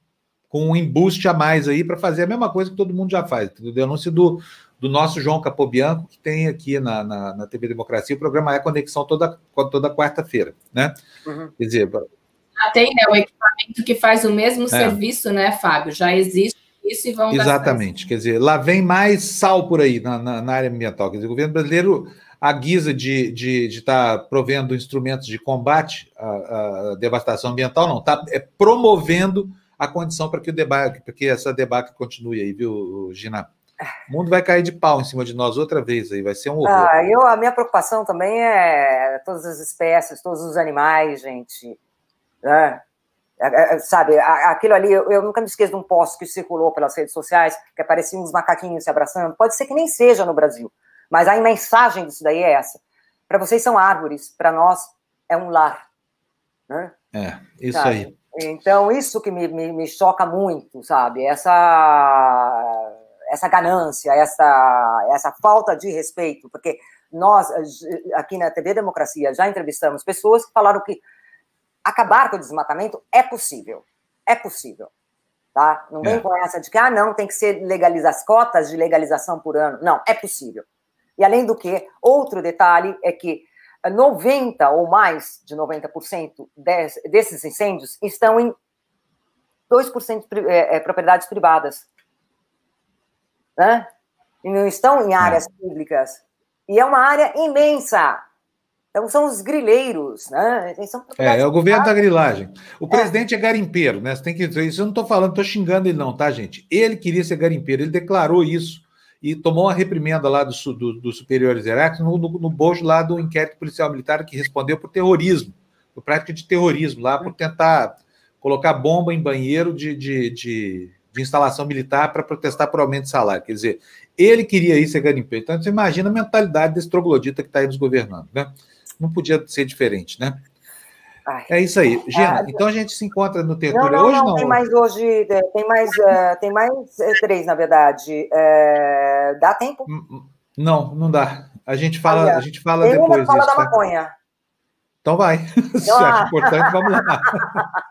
com um embuste a mais aí para fazer a mesma coisa que todo mundo já faz. O denúncio do, do nosso João Capobianco, que tem aqui na, na, na TV Democracia, o programa é Conexão toda, toda quarta-feira, né? Uhum. Quer dizer... Já tem, né, o equipamento que faz o mesmo é. serviço, né, Fábio? Já existe isso e vão Exatamente, quer dizer, lá vem mais sal por aí na, na, na área ambiental. Quer dizer, o governo brasileiro a guisa de estar de, de tá provendo instrumentos de combate à, à devastação ambiental, não, está é promovendo a condição para que o debate, para que essa debate continue aí, viu, Gina? O mundo vai cair de pau em cima de nós outra vez aí, vai ser um horror. Ah, eu, a minha preocupação também é todas as espécies, todos os animais, gente. Né? É, é, é sabe, aquilo ali, eu, eu, nunca me esqueço de um post que circulou pelas redes sociais, que apareciam uns macaquinhos se abraçando. Pode ser que nem seja no Brasil, mas a mensagem disso daí é essa. Para vocês são árvores, para nós é um lar. Né? É, isso sabe? aí. Então, isso que me, me, me, choca muito, sabe? Essa, essa ganância, essa, essa falta de respeito, porque nós, aqui na TV Democracia, já entrevistamos pessoas que falaram que acabar com o desmatamento é possível. É possível. Tá? Não vem é. com essa de que, ah, não, tem que ser legalizar cotas de legalização por ano. Não, é possível. E além do que, outro detalhe é que 90 ou mais de 90% desses incêndios estão em 2% de é, propriedades privadas. Né? E não estão em áreas públicas. E é uma área imensa. Então são os grileiros, né? É, é o governo da grilagem. O é. presidente é garimpeiro, né? Você tem que dizer isso. Eu não estou falando, estou xingando ele, não, tá, gente? Ele queria ser garimpeiro, ele declarou isso e tomou uma reprimenda lá dos do, do superiores hierárquicos no, no, no bojo lá do inquérito policial militar que respondeu por terrorismo, por prática de terrorismo lá, por tentar colocar bomba em banheiro de, de, de, de instalação militar para protestar por aumento de salário. Quer dizer, ele queria isso ser garimpeiro. Então, você imagina a mentalidade desse troglodita que está aí nos governando, né? Não podia ser diferente, né? Ai. É isso aí. Gina, ah, então a gente se encontra no Tertúlia não, não, hoje não? Não, tem mais hoje, é, tem mais, uh, tem mais é, três, na verdade. Uh, dá tempo? Hum, hum, não, não dá. A gente fala, a gente fala depois. Uma fala da tá? Então vai. Se acha importante, vamos lá.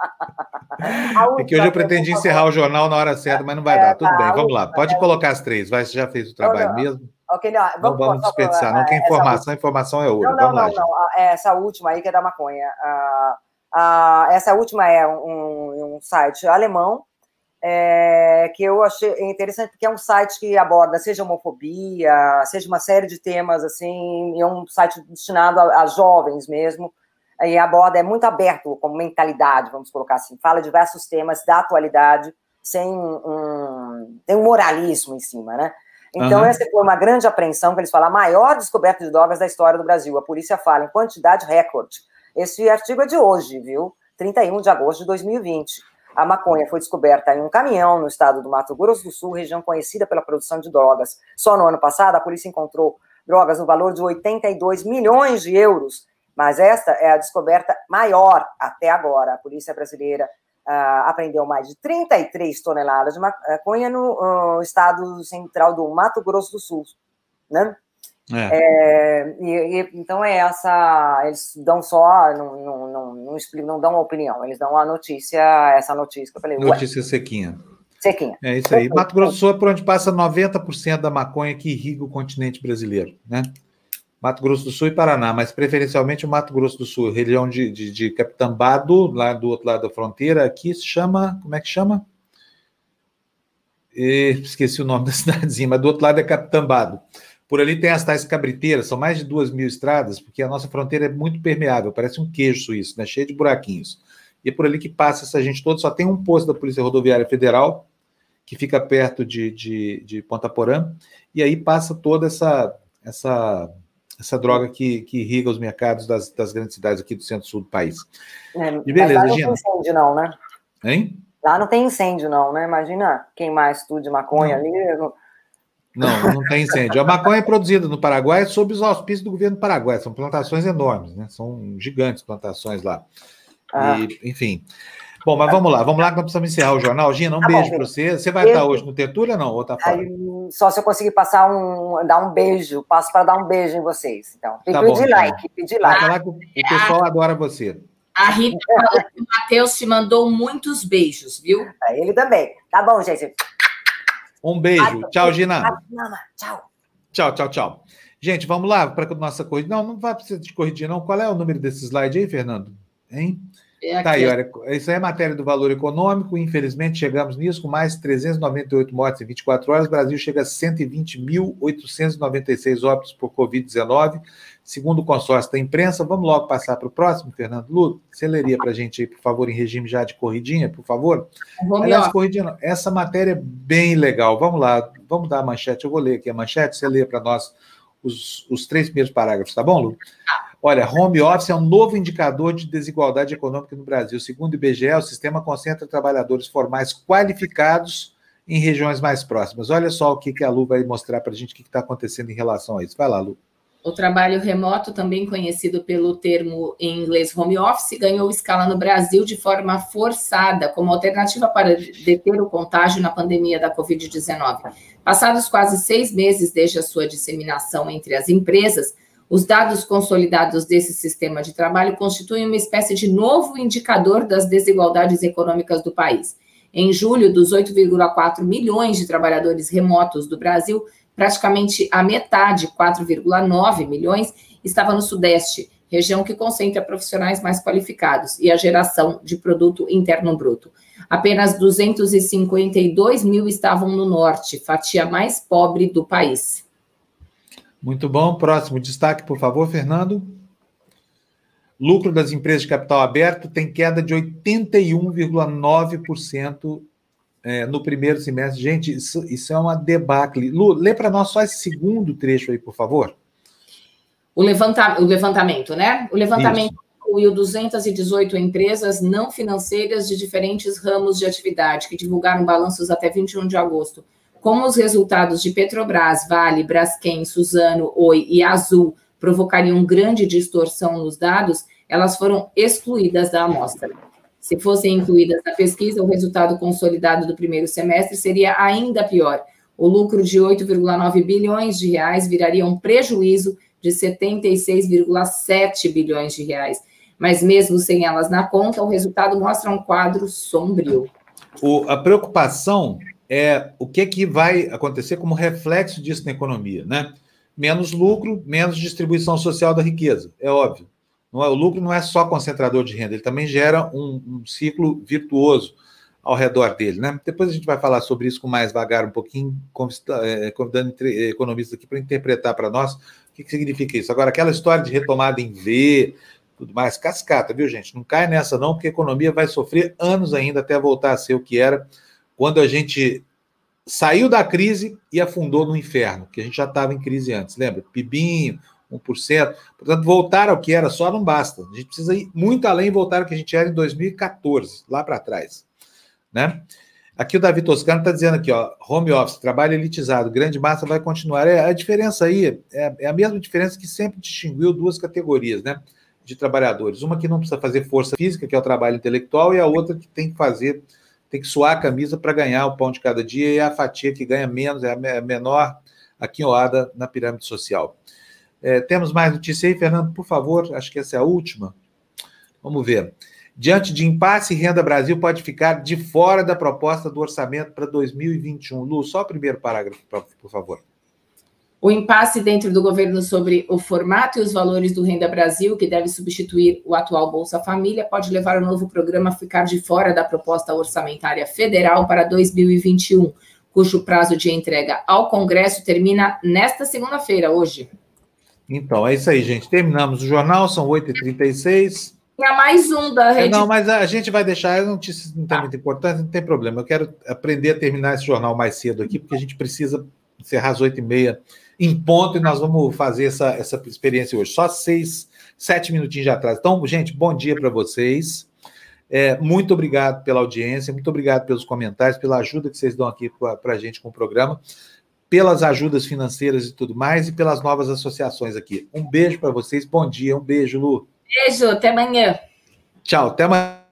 É que hoje eu pretendi encerrar o jornal na hora certa, mas não vai é, dar. Tudo tá, bem, vamos lá. Pode colocar as três. Vai, você já fez o trabalho mesmo? Ok, não, vamos, não vamos desperdiçar, não tem informação, informação é ouro. Não, não, não, não, essa última aí que é da maconha. Uh, essa última é um, um site alemão, é, que eu achei interessante, porque é um site que aborda seja homofobia, seja uma série de temas, assim, é um site destinado a, a jovens mesmo, e aborda, é muito aberto como mentalidade, vamos colocar assim, fala diversos temas da atualidade, sem um, tem um moralismo em cima, né? Então, uhum. essa foi uma grande apreensão, que eles falam, a maior descoberta de drogas da história do Brasil. A polícia fala em quantidade recorde. Esse artigo é de hoje, viu? 31 de agosto de 2020. A maconha foi descoberta em um caminhão no estado do Mato Grosso do Sul, região conhecida pela produção de drogas. Só no ano passado, a polícia encontrou drogas no valor de 82 milhões de euros. Mas esta é a descoberta maior até agora. A polícia brasileira uh, apreendeu mais de 33 toneladas de maconha no uh, estado central do Mato Grosso do Sul, né? É. É, e, e, então é essa, eles dão só, não, não, não, não, explicam, não dão uma opinião, eles dão a notícia, essa notícia que eu falei. Notícia ué. sequinha. Sequinha. É isso aí. Mato Grosso do Sul é por onde passa 90% da maconha que irriga o continente brasileiro, né? Mato Grosso do Sul e Paraná, mas preferencialmente o Mato Grosso do Sul, região de, de, de Capitambado, lá do outro lado da fronteira, aqui se chama, como é que chama? E, esqueci o nome da cidadezinha, mas do outro lado é Capitambado. Por ali tem as tais cabriteiras, são mais de duas mil estradas, porque a nossa fronteira é muito permeável, parece um queijo suíço, né? cheio de buraquinhos. E é por ali que passa essa gente toda, só tem um posto da Polícia Rodoviária Federal, que fica perto de, de, de Ponta Porã, e aí passa toda essa, essa essa droga que, que irriga os mercados das, das grandes cidades aqui do centro-sul do país. É, e beleza, Gina. Não incêndio, não, né? Hein? Lá não tem incêndio, não, né? Imagina queimar estudo de maconha ali. Não, não tem incêndio. A maconha é produzida no Paraguai sob os auspícios do governo do Paraguai. São plantações enormes, né? São gigantes plantações lá. Ah. E, enfim. Bom, mas vamos lá, vamos lá que nós precisamos encerrar o jornal. Gina, um tá beijo para você. Você vai estar hoje no Tertúlia ou não? Ou tá fora? Aí, só se eu conseguir passar um, dar um beijo, passo para dar um beijo em vocês. Então, tá pedir bom, like, pedir like. o pessoal adora você. A Rita falou que o Matheus te mandou muitos beijos, viu? Ele também. Tá bom, gente. Um beijo. Tchau, Gina. Tchau. Tchau, tchau, tchau. Gente, vamos lá para a nossa corrida. Não, não vai precisar de corridinha, não. Qual é o número desse slide aí, Fernando? Hein? É tá aí, olha, isso aí é matéria do valor econômico, infelizmente chegamos nisso, com mais 398 mortes em 24 horas, o Brasil chega a 120.896 óbitos por Covid-19, segundo o consórcio da imprensa. Vamos logo passar para o próximo, Fernando Luto. Você leria para a gente aí, por favor, em regime já de corridinha, por favor? Vamos Aliás, corridinha, essa matéria é bem legal. Vamos lá, vamos dar a manchete, eu vou ler aqui a manchete, você lê para nós os, os três primeiros parágrafos, tá bom, Lu? Olha, home office é um novo indicador de desigualdade econômica no Brasil. Segundo o IBGE, o sistema concentra trabalhadores formais qualificados em regiões mais próximas. Olha só o que, a Lu vai mostrar para a gente o que está acontecendo em relação a isso. Vai lá, Lu. O trabalho remoto, também conhecido pelo termo em inglês home office, ganhou escala no Brasil de forma forçada, como alternativa para deter o contágio na pandemia da Covid-19. Passados quase seis meses desde a sua disseminação entre as empresas, os dados consolidados desse sistema de trabalho constituem uma espécie de novo indicador das desigualdades econômicas do país. Em julho, dos 8,4 milhões de trabalhadores remotos do Brasil, praticamente a metade, 4,9 milhões, estava no Sudeste, região que concentra profissionais mais qualificados e a geração de produto interno bruto. Apenas 252 mil estavam no Norte, fatia mais pobre do país. Muito bom. Próximo destaque, por favor, Fernando. Lucro das empresas de capital aberto tem queda de 81,9% é, no primeiro semestre. Gente, isso, isso é uma debacle. Lu, lê para nós só esse segundo trecho aí, por favor. O, levanta, o levantamento, né? O levantamento incluiu 218 empresas não financeiras de diferentes ramos de atividade que divulgaram balanços até 21 de agosto como os resultados de Petrobras, Vale, Braskem, Suzano, Oi e Azul provocariam grande distorção nos dados, elas foram excluídas da amostra. Se fossem incluídas na pesquisa, o resultado consolidado do primeiro semestre seria ainda pior. O lucro de 8,9 bilhões de reais viraria um prejuízo de 76,7 bilhões de reais. Mas mesmo sem elas na conta, o resultado mostra um quadro sombrio. O, a preocupação é o que, que vai acontecer como reflexo disso na economia, né? Menos lucro, menos distribuição social da riqueza, é óbvio. Não é, o lucro não é só concentrador de renda, ele também gera um, um ciclo virtuoso ao redor dele, né? Depois a gente vai falar sobre isso com mais vagar um pouquinho, é, convidando economistas aqui para interpretar para nós o que, que significa isso. Agora, aquela história de retomada em V, tudo mais, cascata, viu, gente? Não cai nessa não, porque a economia vai sofrer anos ainda até voltar a ser o que era quando a gente saiu da crise e afundou no inferno, que a gente já estava em crise antes, lembra? Pibinho, 1%. Portanto, voltar ao que era só não basta. A gente precisa ir muito além e voltar ao que a gente era em 2014, lá para trás. Né? Aqui o Davi Toscano está dizendo aqui, ó, home office, trabalho elitizado, grande massa vai continuar. É, a diferença aí é, é a mesma diferença que sempre distinguiu duas categorias, né? De trabalhadores. Uma que não precisa fazer força física, que é o trabalho intelectual, e a outra que tem que fazer tem que suar a camisa para ganhar o pão de cada dia e a fatia que ganha menos é a menor aquinhoada na pirâmide social. É, temos mais notícia aí, Fernando, por favor, acho que essa é a última. Vamos ver. Diante de impasse, Renda Brasil pode ficar de fora da proposta do orçamento para 2021. Lu, só o primeiro parágrafo, por favor. O impasse dentro do governo sobre o formato e os valores do Renda Brasil, que deve substituir o atual Bolsa Família, pode levar o novo programa a ficar de fora da proposta orçamentária federal para 2021, cujo prazo de entrega ao Congresso termina nesta segunda-feira, hoje. Então, é isso aí, gente. Terminamos o jornal, são 8h36. Tinha mais um da rede. Não, mas a gente vai deixar, não, não tem muita importância, não tem problema. Eu quero aprender a terminar esse jornal mais cedo aqui, porque a gente precisa encerrar às 8h30 em ponto e nós vamos fazer essa, essa experiência hoje. Só seis, sete minutinhos de atrás. Então, gente, bom dia para vocês. É, muito obrigado pela audiência, muito obrigado pelos comentários, pela ajuda que vocês dão aqui para a gente com o programa, pelas ajudas financeiras e tudo mais, e pelas novas associações aqui. Um beijo para vocês, bom dia, um beijo, Lu. Beijo, até amanhã. Tchau, até amanhã.